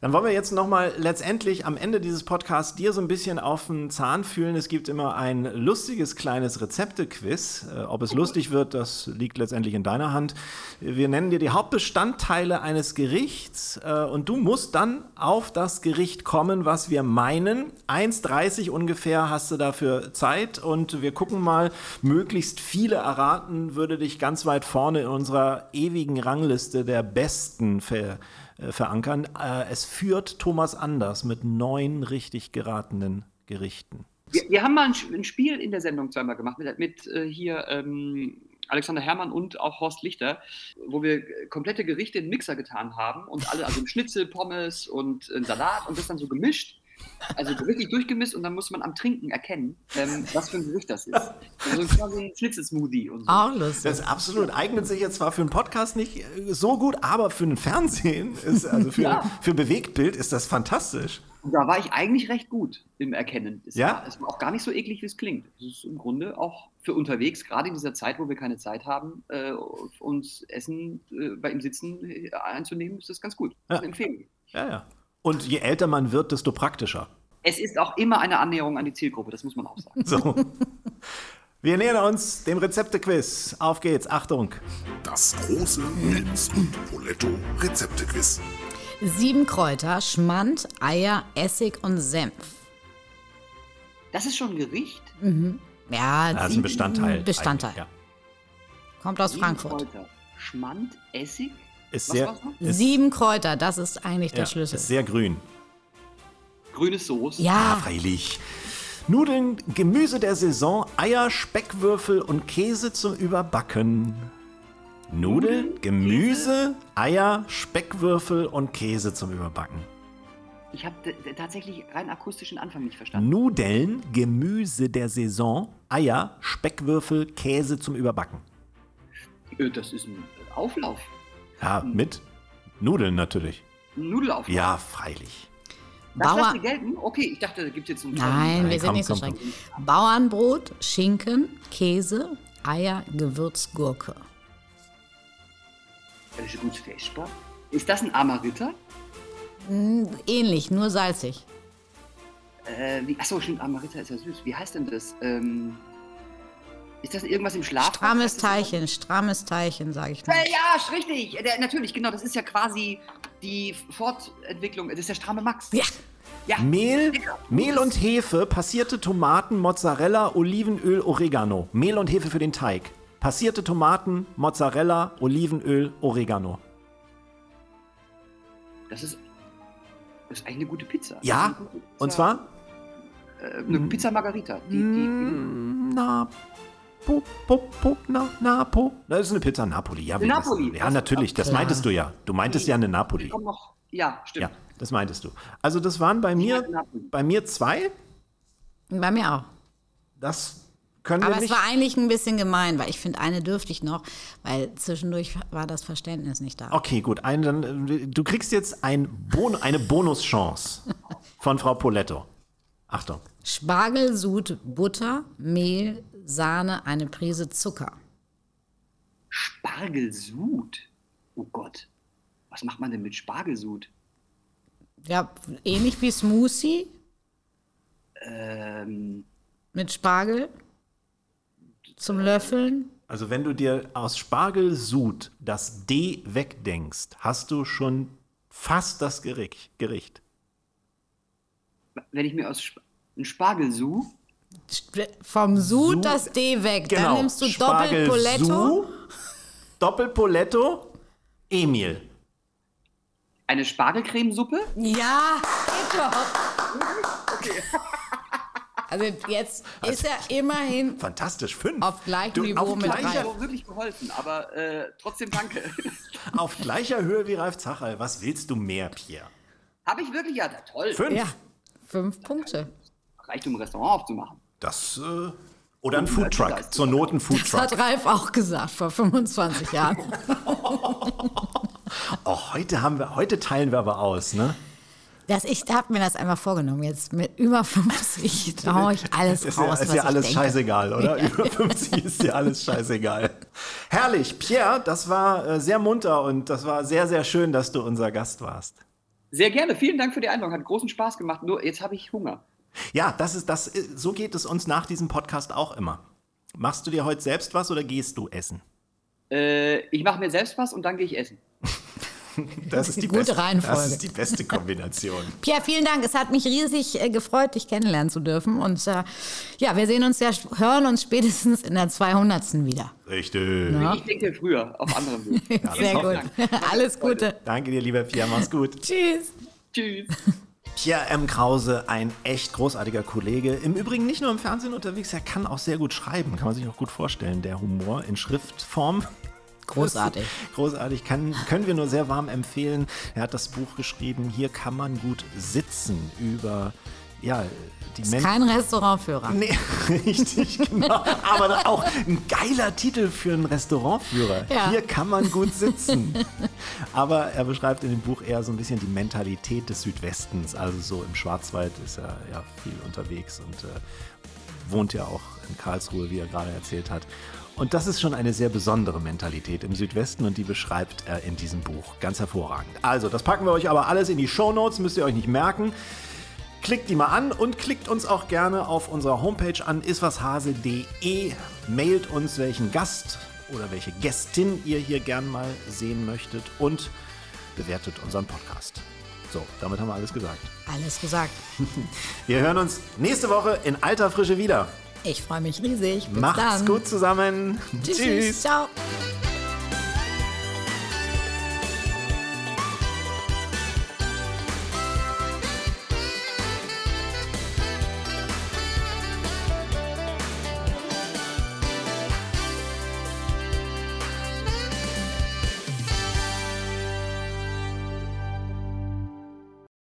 Speaker 2: Dann wollen wir jetzt nochmal letztendlich am Ende dieses Podcasts dir so ein bisschen auf den Zahn fühlen. Es gibt immer ein lustiges kleines Rezepte-Quiz. Äh, ob es lustig wird, das liegt letztendlich in deiner Hand. Wir nennen dir die Hauptbestandteile eines Gerichts äh, und du musst dann auf das Gericht kommen, was wir meinen. 1,30 ungefähr hast du dafür Zeit und wir gucken mal, möglichst viele erraten, würde dich ganz weit vorne in unserer ewigen Rangliste der Besten ver äh, verankern. Äh, es führt Thomas Anders mit neun richtig geratenen Gerichten.
Speaker 6: Wir, wir haben mal ein, ein Spiel in der Sendung zweimal gemacht mit, mit äh, hier ähm, Alexander Herrmann und auch Horst Lichter, wo wir komplette Gerichte in Mixer getan haben und alle, also Schnitzel, Pommes und Salat und das dann so gemischt. Also richtig durchgemischt und dann muss man am Trinken erkennen, ähm, was für ein Gericht das ist. Also quasi ein Schnitzelsmoothie und so.
Speaker 3: Lustig.
Speaker 2: Das absolut eignet sich jetzt zwar für einen Podcast nicht äh, so gut, aber für ein Fernsehen, ist, also für,
Speaker 6: Ja.
Speaker 2: für Bewegtbild ist das fantastisch.
Speaker 6: Und da war ich eigentlich recht gut im Erkennen. Es,
Speaker 2: Ja?
Speaker 6: war, es war auch gar nicht so eklig, wie es klingt. Es ist im Grunde auch für unterwegs, gerade in dieser Zeit, wo wir keine Zeit haben, äh, uns Essen äh, bei ihm Sitzen äh, einzunehmen, ist das ganz gut. Eine Empfehlung.
Speaker 2: Ja, ja. Und je älter man wird, desto praktischer.
Speaker 6: Es ist auch immer eine Annäherung an die Zielgruppe, das muss man auch sagen.
Speaker 2: So. Wir nähern uns dem Rezepte-Quiz. Auf geht's, Achtung.
Speaker 4: Das große Linz und Poletto Rezeptequiz.
Speaker 3: Sieben Kräuter, Schmand, Eier, Essig und Senf.
Speaker 6: Das ist schon ein Gericht.
Speaker 3: Ja,
Speaker 2: Das ist ein Bestandteil.
Speaker 3: Bestandteil.
Speaker 2: eigentlich,
Speaker 3: Kommt aus
Speaker 6: Sieben
Speaker 3: Frankfurt.
Speaker 6: Kräuter. Schmand, Essig.
Speaker 2: Ist
Speaker 6: Was
Speaker 2: sehr, ist,
Speaker 3: Sieben Kräuter, das ist eigentlich der
Speaker 2: ja,
Speaker 3: Schlüssel.
Speaker 2: ist sehr grün.
Speaker 6: Grüne Soße.
Speaker 2: Ah,
Speaker 3: ja,
Speaker 2: freilich. Nudeln, Gemüse der Saison, Eier, Speckwürfel und Käse zum Überbacken. Nudeln, Gemüse, Eier, Speckwürfel und Käse zum Überbacken.
Speaker 6: Ich habe tatsächlich rein akustischen Anfang nicht verstanden.
Speaker 2: Nudeln, Gemüse der Saison, Eier, Speckwürfel, Käse zum Überbacken.
Speaker 6: Äh, Das ist ein Auflauf.
Speaker 2: Ja, mit Nudeln natürlich.
Speaker 6: Nudelauflauf.
Speaker 2: Ja, freilich.
Speaker 6: Das
Speaker 3: Bauer
Speaker 6: lassen wir gelten? Okay, ich dachte, da gibt es jetzt so einen
Speaker 3: Nein, wir
Speaker 2: Nein,
Speaker 3: sind
Speaker 2: komm,
Speaker 3: nicht so
Speaker 2: komm,
Speaker 3: streng. Bauernbrot, Schinken, Käse, Eier, Gewürz, Gurke.
Speaker 6: Das ist gut festbar. Ist das ein armer Ritter?
Speaker 3: Ähnlich, nur salzig.
Speaker 6: Äh, wie, achso, stimmt, armer Ritter ist ja süß. Wie heißt denn das? Ähm, ist das irgendwas im Schlaf?
Speaker 3: Strammes Teilchen, strammes Teilchen, sage ich mal.
Speaker 6: Äh, ja, richtig. Der, natürlich, genau. Das ist ja quasi die Fortentwicklung. Das ist der stramme Max.
Speaker 3: Ja,
Speaker 6: Ja.
Speaker 2: Mehl,
Speaker 6: Lecker.
Speaker 2: Mehl und Hefe, passierte Tomaten, Mozzarella, Olivenöl, Oregano. Mehl und Hefe für den Teig. Passierte Tomaten, Mozzarella, Olivenöl, Oregano.
Speaker 6: Das ist, das ist eigentlich eine gute Pizza.
Speaker 2: Ja,
Speaker 6: gute Pizza.
Speaker 2: und zwar
Speaker 6: Äh, eine Pizza Margarita. Die, die,
Speaker 2: na, po, po, po, na, na, po. Das ist eine Pizza Napoli. Ja,
Speaker 6: Napoli.
Speaker 2: Ja, natürlich, das meintest du ja. Du meintest ja eine Napoli.
Speaker 6: Ja, stimmt.
Speaker 2: Ja, das meintest du. Also das waren bei mir, bei mir zwei.
Speaker 3: bei mir auch.
Speaker 2: Das können
Speaker 3: Aber
Speaker 2: wir
Speaker 3: es
Speaker 2: nicht.
Speaker 3: war eigentlich ein bisschen gemein, weil ich finde, eine dürfte ich noch, weil zwischendurch war das Verständnis nicht da.
Speaker 2: Okay, gut. Ein, dann, äh, du kriegst jetzt ein bon eine Bonuschance von Frau Poletto. Achtung.
Speaker 3: Spargel, Sud, Butter, Mehl, Sahne, eine Prise Zucker.
Speaker 6: Spargelsud. Oh Gott. Was macht man denn mit Spargelsud?
Speaker 3: Ja, ähnlich wie Smoothie
Speaker 6: Ähm,
Speaker 3: mit Spargel zum Löffeln.
Speaker 2: Also wenn du dir aus Spargelsud das D wegdenkst, hast du schon fast das Gericht.
Speaker 6: Wenn ich mir aus Sp ein Spargelsud.
Speaker 3: Vom Sud
Speaker 2: Sud-
Speaker 3: das D weg. Dann
Speaker 2: Genau.
Speaker 3: nimmst du Doppelpoletto.
Speaker 2: Doppelpoletto, Emil.
Speaker 6: Eine Spargelcremesuppe?
Speaker 3: Ja, geht doch. Also jetzt ist er immerhin
Speaker 2: Fantastisch, fünf.
Speaker 3: Auf gleichem
Speaker 2: Du,
Speaker 3: Niveau
Speaker 2: auf
Speaker 3: mit
Speaker 2: gleicher,
Speaker 3: Ralf.
Speaker 6: Wirklich geholfen, aber äh, trotzdem danke.
Speaker 2: auf gleicher Höhe wie Ralf Zacherl. Was willst du mehr, Pierre?
Speaker 6: Habe ich wirklich? Ja, toll.
Speaker 2: Fünf.
Speaker 3: ja, fünf Punkte.
Speaker 6: Reicht, um ein Restaurant aufzumachen.
Speaker 2: Das, äh, oder ein Foodtruck. Zur Not ein
Speaker 3: Das
Speaker 2: Foodtruck.
Speaker 3: hat Ralf auch gesagt vor 25 Jahren.
Speaker 2: Oh, heute, haben wir, heute teilen wir aber aus, ne?
Speaker 3: Das, ich habe mir das einfach vorgenommen. Jetzt mit über 50 traue ich alles
Speaker 2: Ist ja,
Speaker 3: raus,
Speaker 2: ist
Speaker 3: was
Speaker 2: ja
Speaker 3: ich
Speaker 2: alles
Speaker 3: denke.
Speaker 2: scheißegal, oder? Über 50 ist dir alles scheißegal. Herrlich, Pierre, das war äh, sehr munter und das war sehr, sehr schön, dass du unser Gast warst.
Speaker 6: Sehr gerne. Vielen Dank für die Einladung. Hat großen Spaß gemacht. Nur jetzt habe ich Hunger.
Speaker 2: Ja, das ist das. ist- So geht es uns nach diesem Podcast auch immer. Machst du dir heute selbst was oder gehst du essen?
Speaker 6: Äh, ich mache mir selbst was und dann gehe ich essen.
Speaker 2: Das ist die
Speaker 3: Gute
Speaker 2: beste,
Speaker 3: Reihenfolge.
Speaker 2: Das ist die beste Kombination.
Speaker 3: Pierre, vielen Dank. Es hat mich riesig äh, gefreut, dich kennenlernen zu dürfen. Und äh, ja, wir sehen uns ja, hören uns spätestens in der 200. wieder.
Speaker 2: Richtig.
Speaker 6: Ich denke früher, auf anderem Weg.
Speaker 3: Sehr gut. Alles Gute.
Speaker 2: Danke dir, lieber Pierre. Mach's gut.
Speaker 3: Tschüss.
Speaker 6: Tschüss.
Speaker 2: Pierre M. Krause, ein echt großartiger Kollege. Im Übrigen nicht nur im Fernsehen unterwegs, er kann auch sehr gut schreiben. Kann man sich auch gut vorstellen. Der Humor in Schriftform.
Speaker 3: Großartig.
Speaker 2: Großartig, kann, können wir nur sehr warm empfehlen. Er hat das Buch geschrieben, hier kann man gut sitzen über ja, die Menschen.
Speaker 3: Kein Restaurantführer.
Speaker 2: Nee, richtig, genau. Aber auch ein geiler Titel für einen Restaurantführer.
Speaker 3: Ja.
Speaker 2: Hier kann man gut sitzen. Aber er beschreibt in dem Buch eher so ein bisschen die Mentalität des Südwestens. Also so im Schwarzwald ist er ja viel unterwegs und äh, wohnt ja auch in Karlsruhe, wie er gerade erzählt hat. Und das ist schon eine sehr besondere Mentalität im Südwesten und die beschreibt er in diesem Buch ganz hervorragend. Also, das packen wir euch aber alles in die Shownotes, müsst ihr euch nicht merken. Klickt die mal an und klickt uns auch gerne auf unserer Homepage an iswashase.de. Mailt uns, welchen Gast oder welche Gästin ihr hier gern mal sehen möchtet und bewertet unseren Podcast. So, damit haben wir alles gesagt.
Speaker 3: Alles gesagt.
Speaker 2: Wir hören uns nächste Woche in alter Frische wieder.
Speaker 3: Ich freue mich riesig. Bis
Speaker 2: Macht's
Speaker 3: dann.
Speaker 2: gut zusammen.
Speaker 3: Tschüss. Ciao.